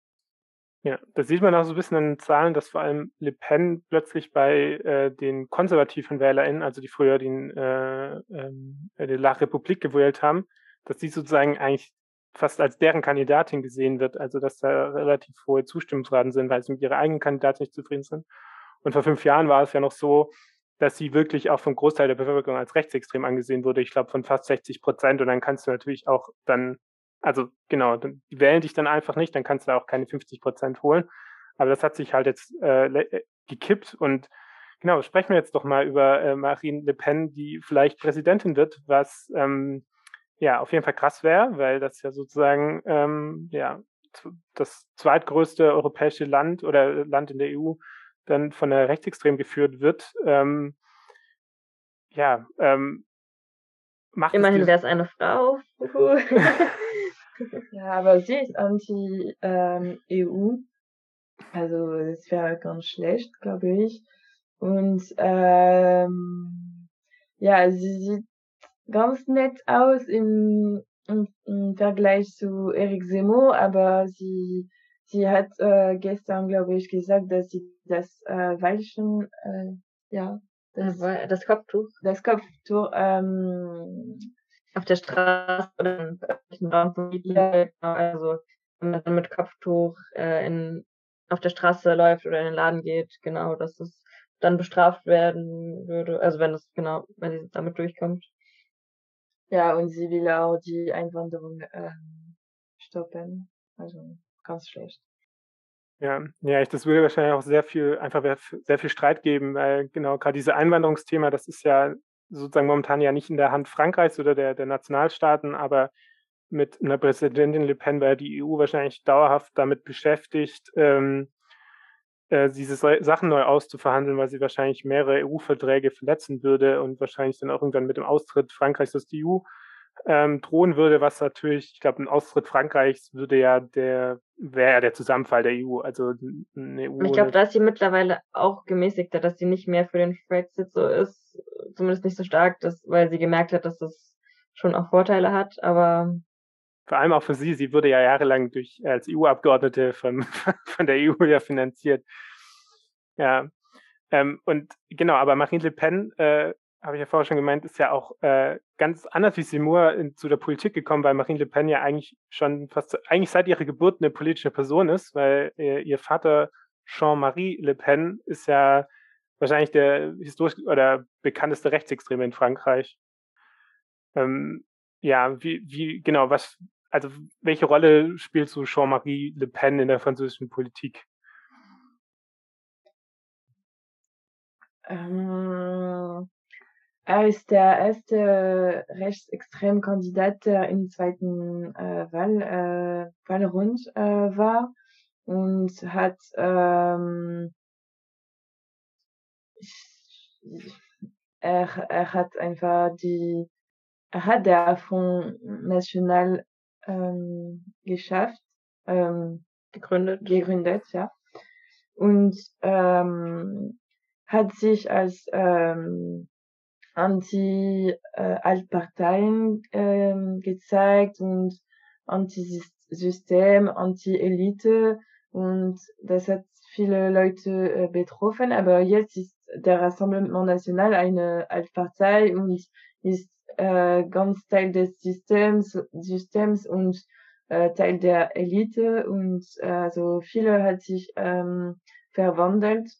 Ja, das sieht man auch so ein bisschen an den Zahlen, dass vor allem Le Pen plötzlich bei äh, den konservativen WählerInnen, also die früher den, äh, äh, die La Republik gewählt haben, dass die sozusagen eigentlich fast als deren Kandidatin gesehen wird, also dass da relativ hohe Zustimmungsraten sind, weil sie mit ihrer eigenen Kandidatin nicht zufrieden sind. Und vor fünf Jahren war es ja noch so, dass sie wirklich auch vom Großteil der Bevölkerung als rechtsextrem angesehen wurde. Ich glaube von fast 60 Prozent. Und dann kannst du natürlich auch dann, also genau, die wählen dich dann einfach nicht, dann kannst du auch keine 50 Prozent holen. Aber das hat sich halt jetzt äh, äh, gekippt und genau, sprechen wir jetzt doch mal über äh, Marine Le Pen, die vielleicht Präsidentin wird, was ähm, ja auf jeden Fall krass wäre, weil das ja sozusagen ähm, ja das zweitgrößte europäische Land oder Land in der EU dann von der Rechtsextrem geführt wird. Ähm, ja, ähm, macht Immerhin wäre es eine Frau. ja, aber sie ist anti-EU. Ähm, also das wäre ganz schlecht, glaube ich. Und ähm, ja, sie sieht ganz nett aus im, im, im Vergleich zu Eric Semo, aber sie, sie hat äh, gestern, glaube ich, gesagt, dass sie das äh, Weilchen, äh, ja, das, das Kopftuch, das Kopftuch ähm, auf der Straße oder im öffentlichen Raum ja. also wenn man dann mit Kopftuch äh, in, auf der Straße läuft oder in den Laden geht, genau, dass es dann bestraft werden würde, also wenn es genau, wenn sie damit durchkommt. Ja, und sie will auch die Einwanderung ähm, stoppen. Also ganz schlecht. Ja, ja, das würde wahrscheinlich auch sehr viel, einfach sehr viel Streit geben, weil genau gerade dieses Einwanderungsthema, das ist ja sozusagen momentan ja nicht in der Hand Frankreichs oder der, der Nationalstaaten, aber mit einer Präsidentin Le Pen wäre die EU wahrscheinlich dauerhaft damit beschäftigt, ähm, äh, diese Sachen neu auszuverhandeln, weil sie wahrscheinlich mehrere EU-Verträge verletzen würde und wahrscheinlich dann auch irgendwann mit dem Austritt Frankreichs aus der EU ähm, drohen würde, was natürlich, ich glaube, ein Austritt Frankreichs würde ja der, wäre ja der Zusammenfall der EU. Also eine EU. Ich glaube, da ist sie mittlerweile auch gemäßigter, dass sie nicht mehr für den Brexit so ist, zumindest nicht so stark, dass, weil sie gemerkt hat, dass das schon auch Vorteile hat, aber vor allem auch für sie, sie wurde ja jahrelang durch als EU-Abgeordnete von, von der EU ja finanziert. Ja. Ähm, und genau, aber Marine Le Pen, äh, habe ich ja vorher schon gemeint, ist ja auch äh, ganz anders wie in, zu der Politik gekommen, weil Marine Le Pen ja eigentlich schon fast, eigentlich seit ihrer Geburt eine politische Person ist, weil äh, ihr Vater Jean-Marie Le Pen ist ja wahrscheinlich der historisch oder bekannteste Rechtsextreme in Frankreich. Ähm, ja, wie, wie, genau, was, also welche Rolle spielt so Jean-Marie Le Pen in der französischen Politik? Ähm, er ist der erste Rechtsextremkandidat, der im zweiten äh, Wahl, äh, Wahlrund äh, war und hat ähm, er, er hat einfach die er hat der Fonds National ähm, geschafft, ähm, gegründet, gegründet, ja. Und ähm, hat sich als ähm, Anti-Altparteien äh, ähm, gezeigt und Anti-System, Anti-Elite und das hat viele Leute äh, betroffen, aber jetzt ist der Rassemblement National eine Altpartei und ist äh, ganz Teil des Systems, Systems und äh, Teil der Elite und äh, also viele hat sich ähm, verwandelt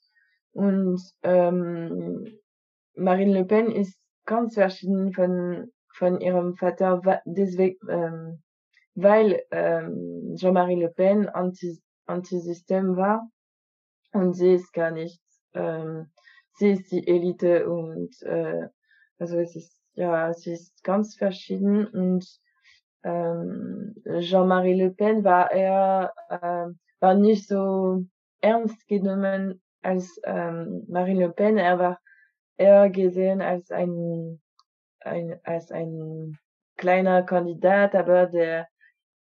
und ähm, Marine Le Pen ist ganz verschieden von von ihrem Vater deswegen ähm, weil ähm, Jean-Marie Le Pen anti Antisystem war und sie ist gar nicht ähm, sie ist die Elite und äh, also es ist ja, sie ist ganz verschieden und ähm, Jean-Marie Le Pen war eher äh, war nicht so ernst genommen als ähm, Marine Le Pen. Er war eher gesehen als ein, ein als ein kleiner Kandidat, aber der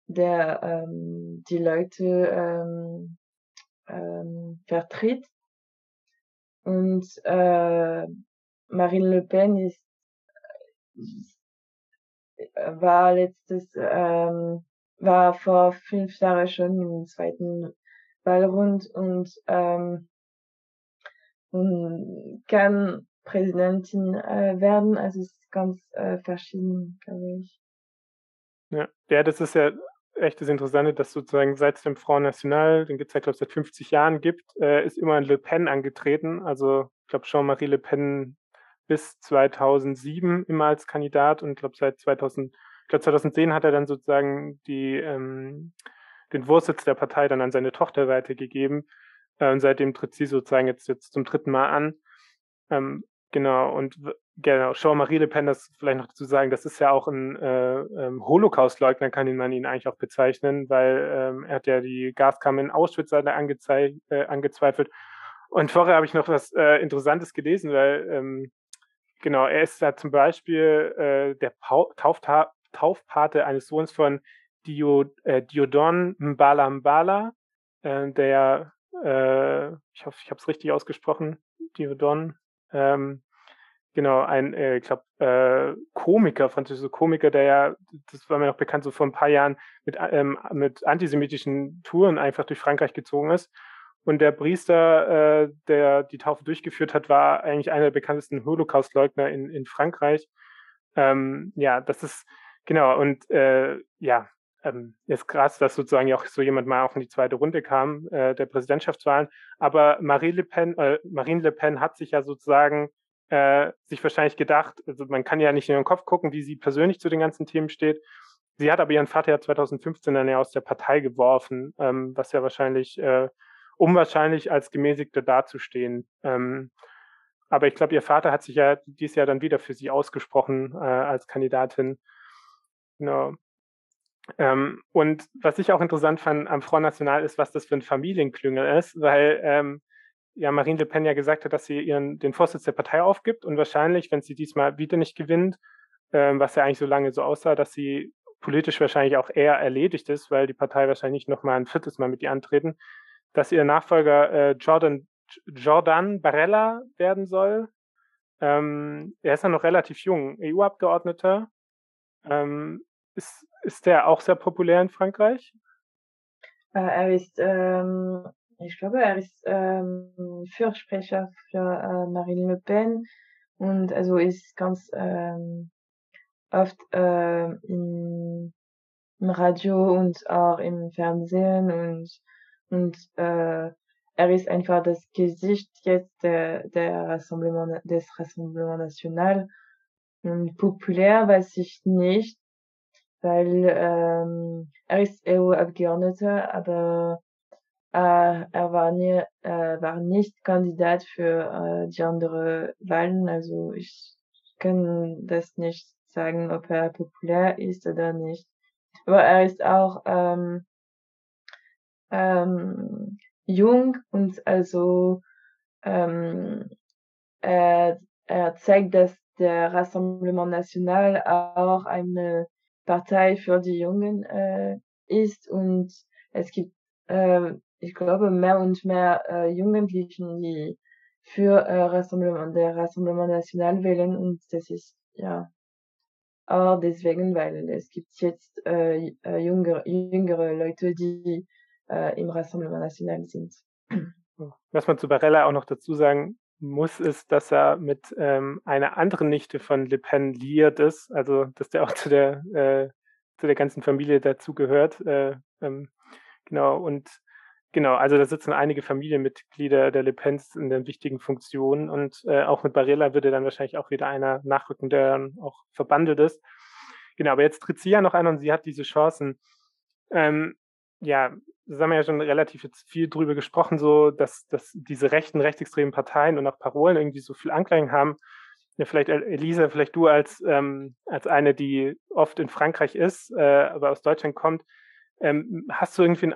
der ähm, die Leute ähm, ähm, vertritt. Und äh, Marine Le Pen ist war letztes, ähm, war vor fünf Jahren schon im zweiten Wahlrund und, ähm, und kann Präsidentin äh, werden. Also es ist ganz äh, verschieden, glaube ich. Ja. ja, das ist ja echt das Interessante, dass sozusagen seit dem Front National, den gibt es ja, glaube ich, seit 50 Jahren gibt, äh, ist immer ein Le Pen angetreten. Also ich glaube, Jean-Marie Le Pen bis 2007 immer als Kandidat und glaube seit 2000, ich glaube 2010 hat er dann sozusagen die, ähm, den Vorsitz der Partei dann an seine Tochter weitergegeben äh, und seitdem tritt sie sozusagen jetzt, jetzt zum dritten Mal an. Ähm, genau, und genau, Jean-Marie Le Pen, das vielleicht noch dazu sagen, das ist ja auch ein äh, ähm, Holocaust-Leugner, kann man ihn eigentlich auch bezeichnen, weil ähm, er hat ja die Gaskammer in Auschwitz äh, angezweifelt. Und vorher habe ich noch was äh, Interessantes gelesen, weil ähm, genau, er ist da zum Beispiel äh, der Taufta Taufpate eines Sohns von Dio, äh, Diodon Mbala Mbala, äh, der, ich hoffe, ich habe es richtig ausgesprochen, Diodon, ähm, genau, ein, äh, ich glaube, äh, Komiker, französischer Komiker, der ja, das war mir noch bekannt, so vor ein paar Jahren mit, ähm, mit antisemitischen Touren einfach durch Frankreich gezogen ist. Und der Priester, äh, der die Taufe durchgeführt hat, war eigentlich einer der bekanntesten Holocaust-Leugner in, in Frankreich. Ähm, ja, das ist, genau, und äh, ja, ähm, ist krass, dass sozusagen auch so jemand mal auch in die zweite Runde kam, äh, der Präsidentschaftswahlen. Aber Marie Le Pen, äh, Marine Le Pen hat sich ja sozusagen äh, sich wahrscheinlich gedacht, also man kann ja nicht in den Kopf gucken, wie sie persönlich zu den ganzen Themen steht. Sie hat aber ihren Vater ja 2015 dann ja aus der Partei geworfen, ähm, was ja wahrscheinlich äh, unwahrscheinlich als Gemäßigte dazustehen. Ähm, aber ich glaube, ihr Vater hat sich ja dieses Jahr dann wieder für sie ausgesprochen äh, als Kandidatin. Genau. Ähm, und was ich auch interessant fand am Front National ist, was das für ein Familienklüngel ist, weil ähm, ja Marine Le Pen ja gesagt hat, dass sie ihren den Vorsitz der Partei aufgibt und wahrscheinlich, wenn sie diesmal wieder nicht gewinnt, ähm, was ja eigentlich so lange so aussah, dass sie politisch wahrscheinlich auch eher erledigt ist, weil die Partei wahrscheinlich noch mal ein viertes Mal mit ihr antreten, dass ihr Nachfolger äh, Jordan Jordan Barella werden soll. Ähm, er ist ja noch relativ jung, EU-Abgeordneter. Ähm, ist, ist der auch sehr populär in Frankreich? Äh, er ist, ähm, ich glaube, er ist ähm, Fürsprecher für äh, Marine Le Pen und also ist ganz ähm, oft äh, im, im Radio und auch im Fernsehen und und äh, er ist einfach das Gesicht jetzt der, der Rassemblement, des Rassemblement National und populär weiß ich nicht, weil ähm, er ist EU-Abgeordneter, aber äh, er war, nie, äh, war nicht Kandidat für äh, die andere Wahlen. Also ich kann das nicht sagen, ob er populär ist oder nicht. Aber er ist auch ähm, ähm, jung und also ähm, er, er zeigt, dass der Rassemblement National auch eine Partei für die Jungen äh, ist und es gibt, äh, ich glaube, mehr und mehr äh, Jugendlichen, die für äh, Rassemblement, der Rassemblement National wählen und das ist ja auch deswegen, weil es gibt jetzt äh, äh jüngere, jüngere Leute, die äh, im Rassemblement National sind. Was man zu Barella auch noch dazu sagen muss, ist, dass er mit ähm, einer anderen Nichte von Le Pen liiert ist, also dass der auch zu der, äh, zu der ganzen Familie dazugehört. Äh, ähm, genau, und genau, also da sitzen einige Familienmitglieder der Le Pens in den wichtigen Funktionen und äh, auch mit Barella würde dann wahrscheinlich auch wieder einer nachrücken, der dann auch verbandelt ist. Genau, aber jetzt tritt sie ja noch an und sie hat diese Chancen. Ähm, ja, das haben wir ja schon relativ viel drüber gesprochen, so dass, dass diese rechten, rechtsextremen Parteien und auch Parolen irgendwie so viel Anklang haben. Ja, vielleicht Elisa, vielleicht du als, ähm, als eine, die oft in Frankreich ist, äh, aber aus Deutschland kommt, ähm, hast du irgendwie, ein,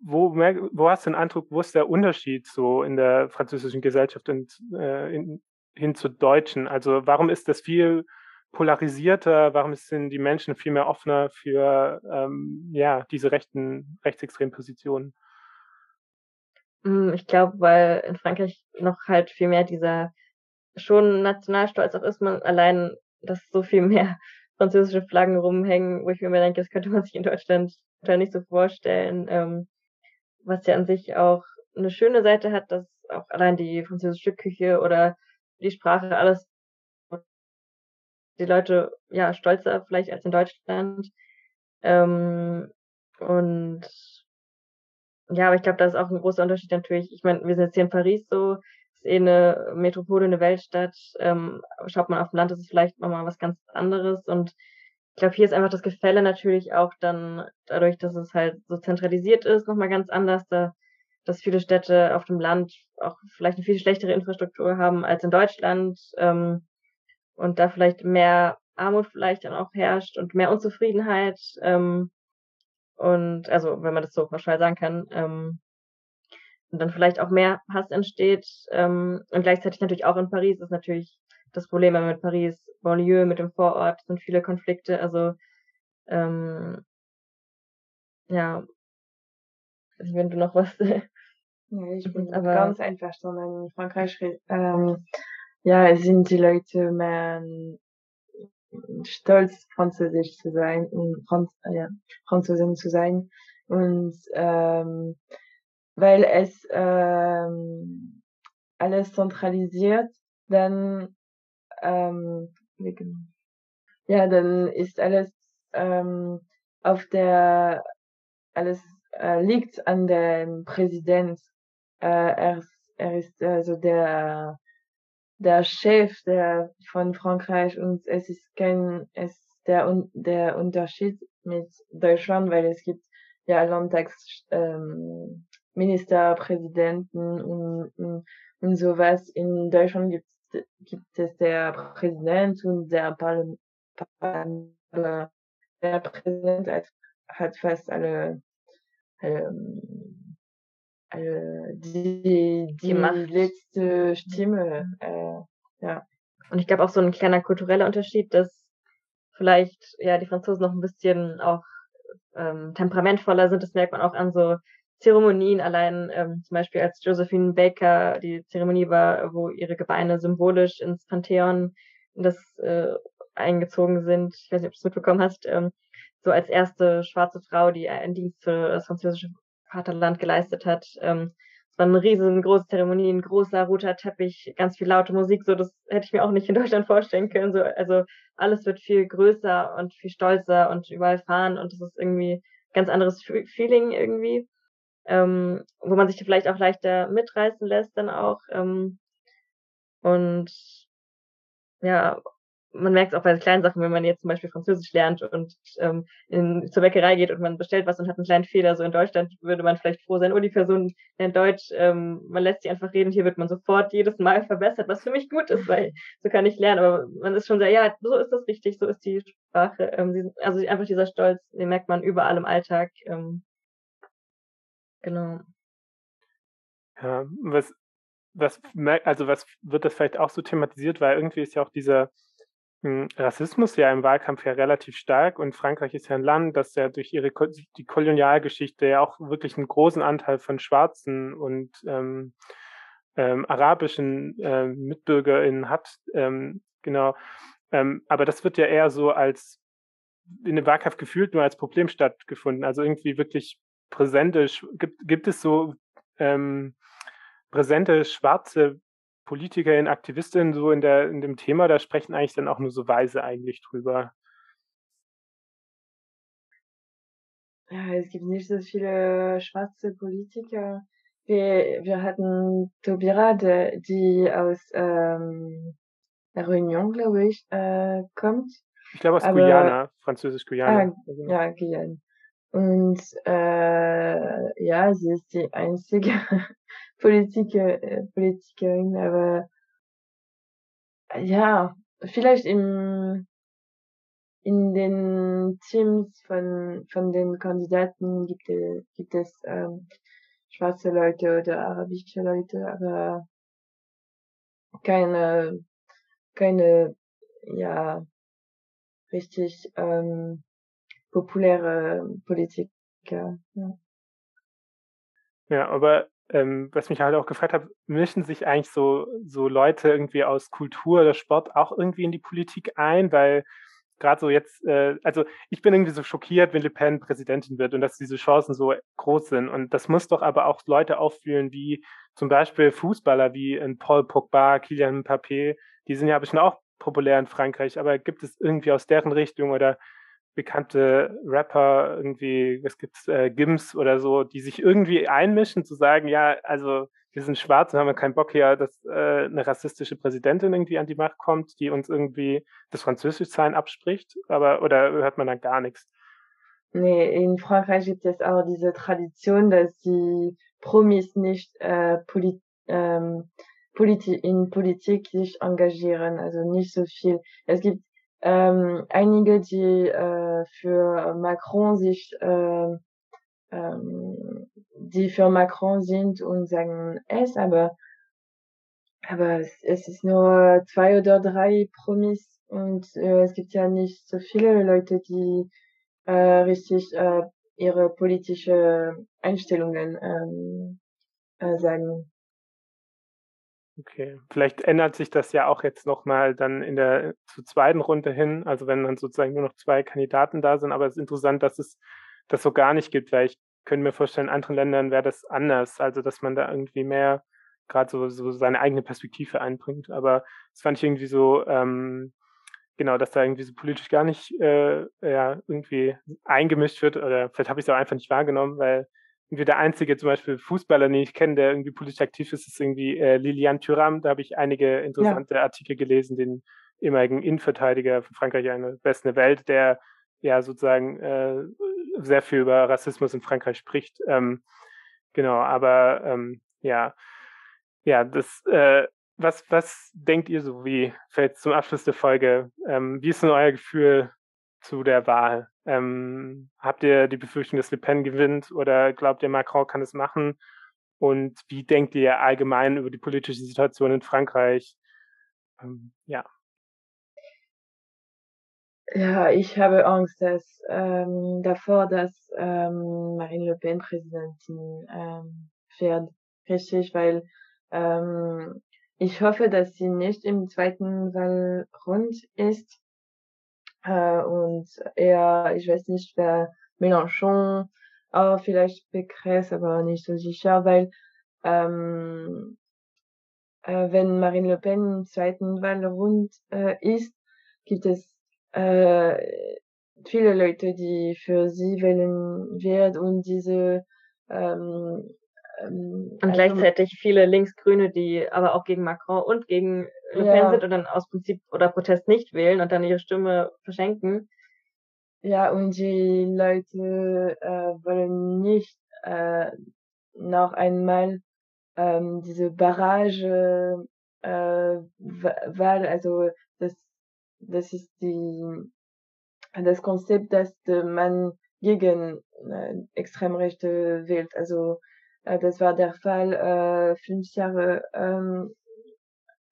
wo, wo hast du den Eindruck, wo ist der Unterschied so in der französischen Gesellschaft und äh, in, hin zur deutschen? Also warum ist das viel polarisierter? Warum sind die Menschen viel mehr offener für ähm, ja, diese rechten, rechtsextremen Positionen? Hm, ich glaube, weil in Frankreich noch halt viel mehr dieser schon Nationalstolz auch ist, man allein, dass so viel mehr französische Flaggen rumhängen, wo ich mir immer denke, das könnte man sich in Deutschland nicht so vorstellen. Ähm, was ja an sich auch eine schöne Seite hat, dass auch allein die französische Küche oder die Sprache alles die Leute ja stolzer vielleicht als in Deutschland. Ähm, und ja, aber ich glaube, das ist auch ein großer Unterschied natürlich. Ich meine, wir sind jetzt hier in Paris so, ist eh eine Metropole, eine Weltstadt. Ähm, schaut man auf dem Land, ist es vielleicht nochmal was ganz anderes. Und ich glaube, hier ist einfach das Gefälle natürlich auch dann dadurch, dass es halt so zentralisiert ist, nochmal ganz anders. Da, dass viele Städte auf dem Land auch vielleicht eine viel schlechtere Infrastruktur haben als in Deutschland. Ähm, und da vielleicht mehr Armut vielleicht dann auch herrscht und mehr Unzufriedenheit. Ähm, und also, wenn man das so pauschal sagen kann, ähm, und dann vielleicht auch mehr Hass entsteht. Ähm, und gleichzeitig natürlich auch in Paris ist natürlich das Problem mit Paris, Banlieue, mit dem Vorort, sind viele Konflikte. Also ähm, ja, wenn du noch was. Nee, ich bin aber ganz einverstanden. In Frankreich ähm, ja, sind die Leute mehr stolz, Französisch zu sein und Franz ja, Französin zu sein. Und ähm, weil es ähm, alles zentralisiert, dann ähm, ja, dann ist alles ähm, auf der alles äh, liegt an dem Präsident. Äh, er, er ist also der der Chef der von Frankreich und es ist kein es der der Unterschied mit Deutschland, weil es gibt ja Landtags ähm, Ministerpräsidenten und, und, und sowas. In Deutschland gibt, gibt es der Präsident und der Parlament. Der Präsident hat, hat fast alle, ähm, alle die, die, die letzte Stimme. Äh, ja. Und ich glaube auch so ein kleiner kultureller Unterschied, dass vielleicht ja die Franzosen noch ein bisschen auch ähm, temperamentvoller sind. Das merkt man auch an so Zeremonien, allein ähm, zum Beispiel als Josephine Baker die Zeremonie war, wo ihre Gebeine symbolisch ins Pantheon das äh, eingezogen sind. Ich weiß nicht, ob du es mitbekommen hast. Ähm, so als erste schwarze Frau, die einen Dienst für das französische Vaterland geleistet hat. Ähm, es war eine riesengroße Zeremonie, ein großer roter Teppich, ganz viel laute Musik. So, das hätte ich mir auch nicht in Deutschland vorstellen können. So, also alles wird viel größer und viel stolzer und überall fahren und es ist irgendwie ganz anderes Feeling irgendwie ähm, wo man sich vielleicht auch leichter mitreißen lässt dann auch. Ähm, und ja, man merkt es auch bei kleinen Sachen, wenn man jetzt zum Beispiel Französisch lernt und ähm, in, zur Bäckerei geht und man bestellt was und hat einen kleinen Fehler. So in Deutschland würde man vielleicht froh sein, oh, die Person lernt Deutsch, ähm, man lässt sie einfach reden. Hier wird man sofort jedes Mal verbessert, was für mich gut ist, weil so kann ich lernen. Aber man ist schon sehr, ja, so ist das richtig, so ist die Sprache. Ähm, also einfach dieser Stolz, den merkt man überall im Alltag. Ähm, Genau. Ja, was was also was wird das vielleicht auch so thematisiert, weil irgendwie ist ja auch dieser Rassismus ja im Wahlkampf ja relativ stark und Frankreich ist ja ein Land, das ja durch ihre die Kolonialgeschichte ja auch wirklich einen großen Anteil von schwarzen und ähm, ähm, arabischen äh, MitbürgerInnen hat. Ähm, genau. Ähm, aber das wird ja eher so als in dem Wahlkampf gefühlt nur als Problem stattgefunden. Also irgendwie wirklich präsente, gibt, gibt es so ähm, präsente schwarze PolitikerInnen, Aktivistinnen so in, der, in dem Thema, da sprechen eigentlich dann auch nur so weise eigentlich drüber. Ja, es gibt nicht so viele schwarze Politiker. Wir, wir hatten Tobira, die aus ähm, Réunion, glaube ich, äh, kommt. Ich glaube aus Aber, Guyana, Französisch-Guyana. Ah, ja, Guyana. Und äh, ja, sie ist die einzige Politiker, äh, Politikerin, aber ja, vielleicht im in den Teams von von den Kandidaten gibt es gibt es ähm, schwarze Leute oder arabische Leute, aber keine keine ja richtig ähm, populäre Politiker. Ja, ja aber ähm, was mich halt auch gefragt hat, mischen sich eigentlich so, so Leute irgendwie aus Kultur oder Sport auch irgendwie in die Politik ein, weil gerade so jetzt, äh, also ich bin irgendwie so schockiert, wenn Le Pen Präsidentin wird und dass diese Chancen so groß sind. Und das muss doch aber auch Leute auffühlen, wie zum Beispiel Fußballer wie ein Paul Pogba, Kylian Mbappé, die sind ja bestimmt auch populär in Frankreich, aber gibt es irgendwie aus deren Richtung oder bekannte Rapper, irgendwie, es gibt äh, Gims oder so, die sich irgendwie einmischen, zu sagen, ja, also wir sind schwarz und haben keinen Bock hier, dass äh, eine rassistische Präsidentin irgendwie an die Macht kommt, die uns irgendwie das Französischzahlen abspricht, aber oder hört man dann gar nichts? Nee, in Frankreich gibt es auch diese Tradition, dass die Promis nicht äh, polit ähm, politi in Politik sich engagieren, also nicht so viel. Es gibt ähm, einige, die äh, für Macron sich, äh, ähm, die für Macron sind und sagen es, aber Aber es, es ist nur zwei oder drei Promis und äh, es gibt ja nicht so viele Leute, die äh, richtig äh, ihre politische Einstellungen ähm, äh, sagen. Okay, vielleicht ändert sich das ja auch jetzt nochmal dann in der zur zweiten Runde hin, also wenn dann sozusagen nur noch zwei Kandidaten da sind, aber es ist interessant, dass es das so gar nicht gibt, weil ich könnte mir vorstellen, in anderen Ländern wäre das anders, also dass man da irgendwie mehr gerade so, so seine eigene Perspektive einbringt. Aber das fand ich irgendwie so, ähm, genau, dass da irgendwie so politisch gar nicht äh, ja, irgendwie eingemischt wird, oder vielleicht habe ich es auch einfach nicht wahrgenommen, weil irgendwie der einzige zum Beispiel Fußballer, den ich kenne, der irgendwie politisch aktiv ist, ist irgendwie äh, Lilian Thuram. Da habe ich einige interessante ja. Artikel gelesen, den ehemaligen Innenverteidiger von Frankreich, eine beste Welt, der ja sozusagen äh, sehr viel über Rassismus in Frankreich spricht. Ähm, genau, aber ähm, ja, ja, das, äh, was, was denkt ihr so, wie, vielleicht zum Abschluss der Folge, ähm, wie ist denn euer Gefühl zu der Wahl? Ähm, habt ihr die Befürchtung, dass Le Pen gewinnt oder glaubt ihr, Macron kann es machen? Und wie denkt ihr allgemein über die politische Situation in Frankreich? Ähm, ja. Ja, ich habe Angst dass, ähm, davor, dass ähm, Marine Le Pen Präsidentin wird. Richtig, weil ähm, ich hoffe, dass sie nicht im zweiten Wahlrund ist. Äh, und eher, ich weiß nicht, wer Mélenchon, auch vielleicht Pécresse, aber nicht so sicher, weil ähm, äh, wenn Marine Le Pen im zweiten Wahlrund äh, ist, gibt es äh, viele Leute, die für sie wählen wird und diese ähm, ähm, und also, gleichzeitig viele Linksgrüne, die aber auch gegen Macron und gegen Le Pen ja. sind und dann aus Prinzip oder Protest nicht wählen und dann ihre Stimme verschenken. Ja, und die Leute äh, wollen nicht äh, noch einmal ähm, diese Barrage äh, Wahl, also das, das ist die das Konzept, dass man gegen äh, Extremrechte wählt. Also äh, das war der Fall äh, fünf Jahre ähm,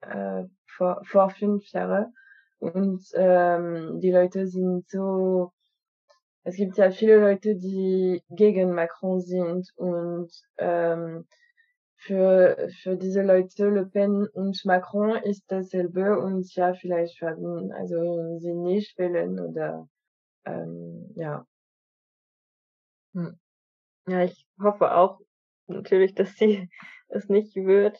äh, vor, vor fünf Jahren. Und ähm, die Leute sind so, es gibt ja viele Leute, die gegen Macron sind und ähm, für, für diese Leute Le Pen und Macron ist dasselbe und ja, vielleicht werden also sie nicht wählen oder ähm, ja. Hm. Ja, ich hoffe auch, natürlich, dass sie es nicht wird.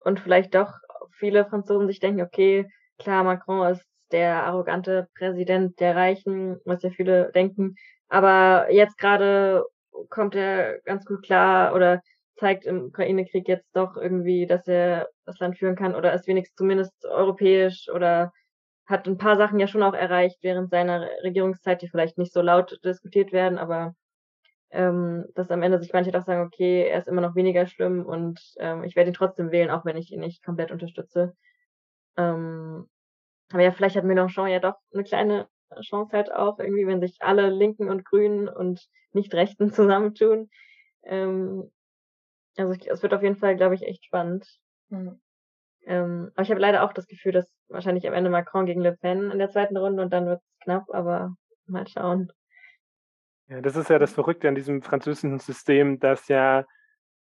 Und vielleicht doch viele Franzosen sich denken, okay, klar, Macron ist der arrogante Präsident der Reichen, was ja viele denken. Aber jetzt gerade kommt er ganz gut klar oder zeigt im Ukraine-Krieg jetzt doch irgendwie, dass er das Land führen kann oder ist wenigstens zumindest europäisch oder hat ein paar Sachen ja schon auch erreicht während seiner Regierungszeit, die vielleicht nicht so laut diskutiert werden, aber ähm, dass am Ende sich manche doch sagen, okay, er ist immer noch weniger schlimm und ähm, ich werde ihn trotzdem wählen, auch wenn ich ihn nicht komplett unterstütze. Ähm, aber ja, vielleicht hat Mélenchon ja doch eine kleine Chance halt auch, irgendwie, wenn sich alle Linken und Grünen und Nicht-Rechten zusammentun. Ähm, also es wird auf jeden Fall, glaube ich, echt spannend. Mhm. Ähm, aber ich habe leider auch das Gefühl, dass wahrscheinlich am Ende Macron gegen Le Pen in der zweiten Runde und dann wird es knapp, aber mal schauen. Ja, das ist ja das Verrückte an diesem französischen System, dass ja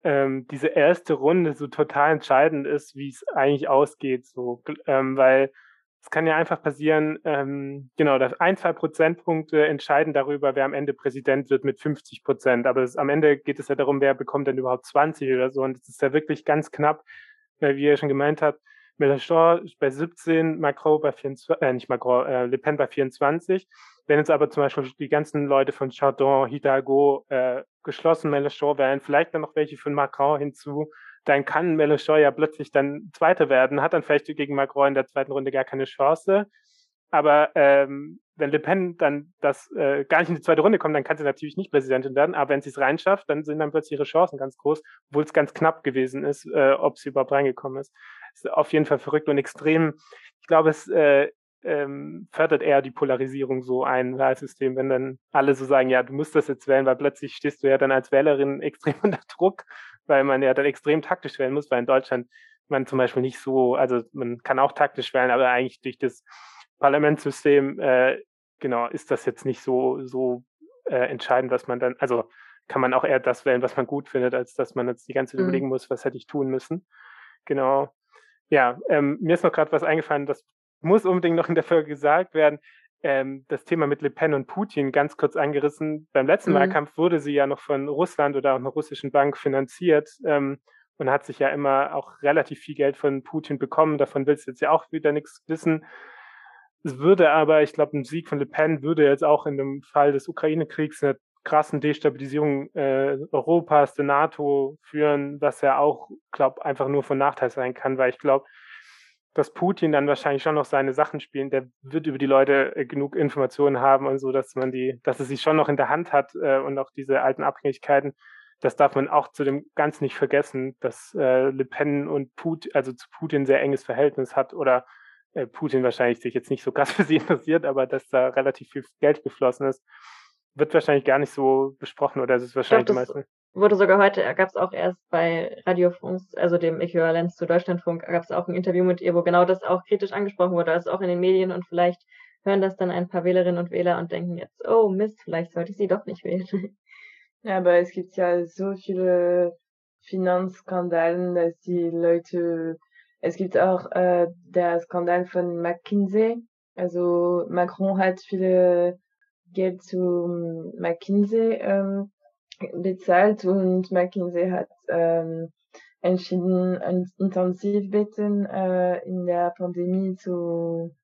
ähm, diese erste Runde so total entscheidend ist, wie es eigentlich ausgeht, so, ähm, weil es kann ja einfach passieren, ähm, genau, dass ein, zwei Prozentpunkte entscheiden darüber, wer am Ende Präsident wird mit 50 Prozent. Aber es, am Ende geht es ja darum, wer bekommt denn überhaupt 20 oder so. Und es ist ja wirklich ganz knapp, weil, wie ihr schon gemeint habt, Mélenchon bei 17, Macron bei 24, äh, nicht Macron, äh, Le Pen bei 24. Wenn jetzt aber zum Beispiel die ganzen Leute von Chardon, Hidalgo äh, geschlossen Mélenchon wählen, vielleicht dann noch welche von Macron hinzu, dann kann Mélenchon ja plötzlich dann Zweiter werden, hat dann vielleicht gegen Macron in der zweiten Runde gar keine Chance. Aber ähm, wenn Le Pen dann das äh, gar nicht in die zweite Runde kommt, dann kann sie natürlich nicht Präsidentin werden. Aber wenn sie es reinschafft, dann sind dann plötzlich ihre Chancen ganz groß, obwohl es ganz knapp gewesen ist, äh, ob sie überhaupt reingekommen ist. ist auf jeden Fall verrückt und extrem. Ich glaube, es äh, ähm, fördert eher die Polarisierung so ein Wahlsystem, wenn dann alle so sagen, ja, du musst das jetzt wählen, weil plötzlich stehst du ja dann als Wählerin extrem unter Druck, weil man ja dann extrem taktisch wählen muss, weil in Deutschland man zum Beispiel nicht so, also man kann auch taktisch wählen, aber eigentlich durch das Parlamentssystem, äh, genau, ist das jetzt nicht so, so äh, entscheidend, was man dann, also kann man auch eher das wählen, was man gut findet, als dass man jetzt die ganze Zeit mhm. überlegen muss, was hätte ich tun müssen. Genau. Ja, ähm, mir ist noch gerade was eingefallen, das muss unbedingt noch in der Folge gesagt werden. Ähm, das Thema mit Le Pen und Putin ganz kurz angerissen. Beim letzten mhm. Wahlkampf wurde sie ja noch von Russland oder auch einer russischen Bank finanziert ähm, und hat sich ja immer auch relativ viel Geld von Putin bekommen. Davon willst du jetzt ja auch wieder nichts wissen. Es würde aber, ich glaube, ein Sieg von Le Pen würde jetzt auch in dem Fall des Ukraine-Kriegs eine krassen Destabilisierung äh, Europas, der NATO führen, was ja auch, glaube einfach nur von Nachteil sein kann, weil ich glaube, dass Putin dann wahrscheinlich schon noch seine Sachen spielen, der wird über die Leute äh, genug Informationen haben und so, dass man die, dass er sie schon noch in der Hand hat äh, und auch diese alten Abhängigkeiten. Das darf man auch zu dem ganz nicht vergessen, dass äh, Le Pen und Putin, also zu Putin sehr enges Verhältnis hat oder äh, Putin wahrscheinlich sich jetzt nicht so krass für sie interessiert, aber dass da relativ viel Geld geflossen ist wird wahrscheinlich gar nicht so besprochen oder es ist wahrscheinlich glaub, meistens. Wurde sogar heute, gab es auch erst bei Radiofunk, also dem Äquivalenz zu Deutschlandfunk, gab es auch ein Interview mit ihr, wo genau das auch kritisch angesprochen wurde, also auch in den Medien und vielleicht hören das dann ein paar Wählerinnen und Wähler und denken jetzt, oh Mist, vielleicht sollte ich sie doch nicht wählen. Ja, aber es gibt ja so viele Finanzskandalen, dass die Leute, es gibt auch äh, der Skandal von McKinsey, also Macron hat viele Geld zu McKinsey ähm, bezahlt und McKinsey hat ähm, entschieden, Intensivbetten äh, in der Pandemie zu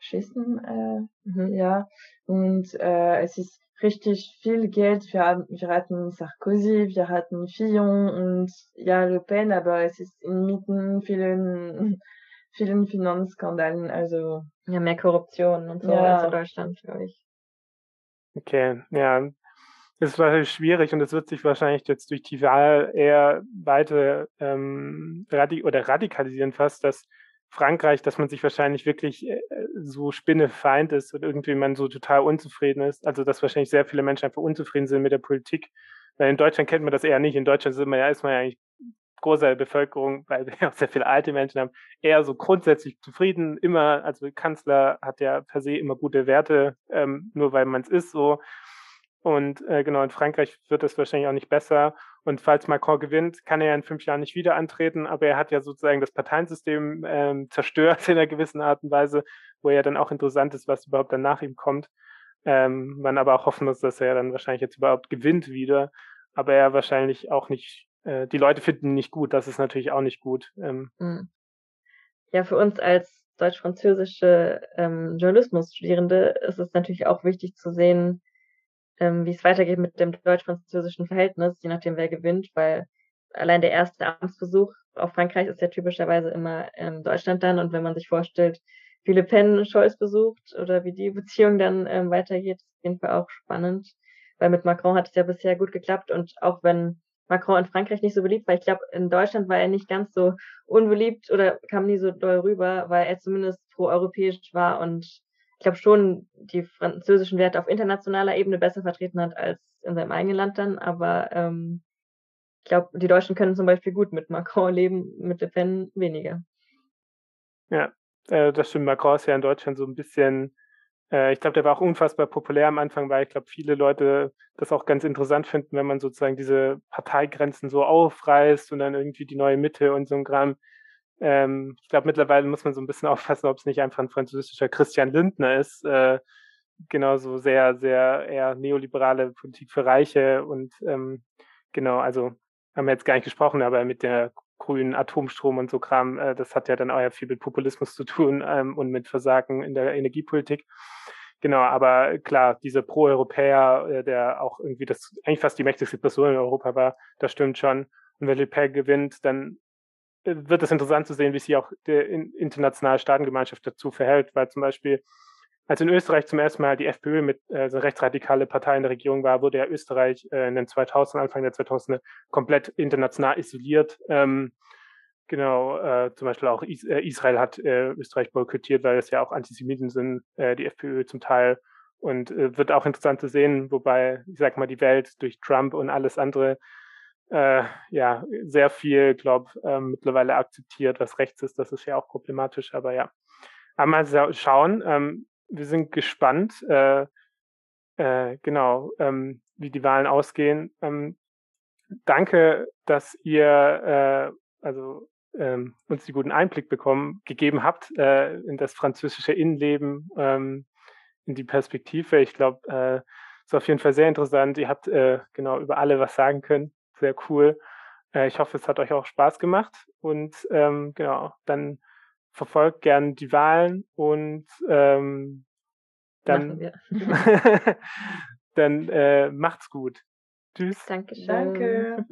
schießen. Äh, mhm. Ja, und äh, es ist richtig viel Geld. Wir, wir hatten Sarkozy, wir hatten Fillon und ja, Le Pen, aber es ist inmitten vielen, vielen Finanzskandalen. Also ja, mehr Korruption und so ja. als in Deutschland, glaube ich. Okay, ja. Ist wahrscheinlich schwierig und es wird sich wahrscheinlich jetzt durch die Wahl eher weiter ähm, radik oder radikalisieren fast, dass Frankreich, dass man sich wahrscheinlich wirklich äh, so spinnefeind ist und irgendwie man so total unzufrieden ist. Also dass wahrscheinlich sehr viele Menschen einfach unzufrieden sind mit der Politik. Weil in Deutschland kennt man das eher nicht. In Deutschland sind wir ja, ist man ja eigentlich großer Bevölkerung, weil wir auch sehr viele alte Menschen haben, eher so grundsätzlich zufrieden. Immer, also Kanzler hat ja per se immer gute Werte, ähm, nur weil man es ist so. Und äh, genau, in Frankreich wird es wahrscheinlich auch nicht besser. Und falls Macron gewinnt, kann er ja in fünf Jahren nicht wieder antreten, aber er hat ja sozusagen das Parteiensystem ähm, zerstört in einer gewissen Art und Weise, wo ja dann auch interessant ist, was überhaupt dann nach ihm kommt. Ähm, man aber auch hoffen muss, dass er dann wahrscheinlich jetzt überhaupt gewinnt wieder, aber er wahrscheinlich auch nicht äh, die Leute finden nicht gut. Das ist natürlich auch nicht gut. Ähm, hm. ja, für uns als deutsch-französische ähm, Journalismusstudierende ist es natürlich auch wichtig zu sehen, ähm, wie es weitergeht mit dem deutsch-französischen Verhältnis, je nachdem wer gewinnt, weil allein der erste Amtsbesuch auf Frankreich ist ja typischerweise immer in Deutschland dann. Und wenn man sich vorstellt, wie Le Pen Scholz besucht oder wie die Beziehung dann ähm, weitergeht, ist auf jeden Fall auch spannend, weil mit Macron hat es ja bisher gut geklappt. Und auch wenn Macron in Frankreich nicht so beliebt, weil ich glaube, in Deutschland war er nicht ganz so unbeliebt oder kam nie so doll rüber, weil er zumindest pro-europäisch war und ich glaube schon die französischen Werte auf internationaler Ebene besser vertreten hat als in seinem eigenen Land dann. Aber ähm, ich glaube, die Deutschen können zum Beispiel gut mit Macron leben, mit Le Pen weniger. Ja, äh, das stimmt. Macron ist ja in Deutschland so ein bisschen äh, ich glaube, der war auch unfassbar populär am Anfang, weil ich glaube, viele Leute das auch ganz interessant finden, wenn man sozusagen diese Parteigrenzen so aufreißt und dann irgendwie die neue Mitte und so ein Gramm. Ähm, ich glaube, mittlerweile muss man so ein bisschen aufpassen, ob es nicht einfach ein französischer Christian Lindner ist. Äh, genauso sehr, sehr eher neoliberale Politik für Reiche und ähm, genau, also haben wir jetzt gar nicht gesprochen, aber mit der grünen Atomstrom und so Kram, äh, das hat ja dann auch ja viel mit Populismus zu tun ähm, und mit Versagen in der Energiepolitik. Genau, aber klar, dieser Pro-Europäer, äh, der auch irgendwie das eigentlich fast die mächtigste Person in Europa war, das stimmt schon. Und wenn Le Pen gewinnt, dann wird es interessant zu sehen, wie sich auch die internationale Staatengemeinschaft dazu verhält, weil zum Beispiel als in Österreich zum ersten Mal die FPÖ mit äh, so rechtsradikale Partei in der Regierung war, wurde ja Österreich äh, in den 2000 Anfang der 2000er komplett international isoliert. Ähm, genau, äh, zum Beispiel auch Is äh, Israel hat äh, Österreich boykottiert, weil es ja auch Antisemiten sind, äh, die FPÖ zum Teil. Und äh, wird auch interessant zu sehen, wobei, ich sag mal, die Welt durch Trump und alles andere äh, ja sehr viel, glaube ähm, mittlerweile akzeptiert, was rechts ist. Das ist ja auch problematisch, aber ja. Einmal schauen. Ähm, wir sind gespannt, äh, äh, genau, ähm, wie die Wahlen ausgehen. Ähm, danke, dass ihr äh, also ähm, uns die guten Einblick bekommen, gegeben habt äh, in das französische Innenleben, ähm, in die Perspektive. Ich glaube, äh, ist auf jeden Fall sehr interessant. Ihr habt äh, genau über alle was sagen können. Sehr cool. Äh, ich hoffe, es hat euch auch Spaß gemacht. Und ähm, genau, dann verfolgt gern die Wahlen und ähm, dann, dann äh, macht's gut. Tschüss. Dankeschön. Danke.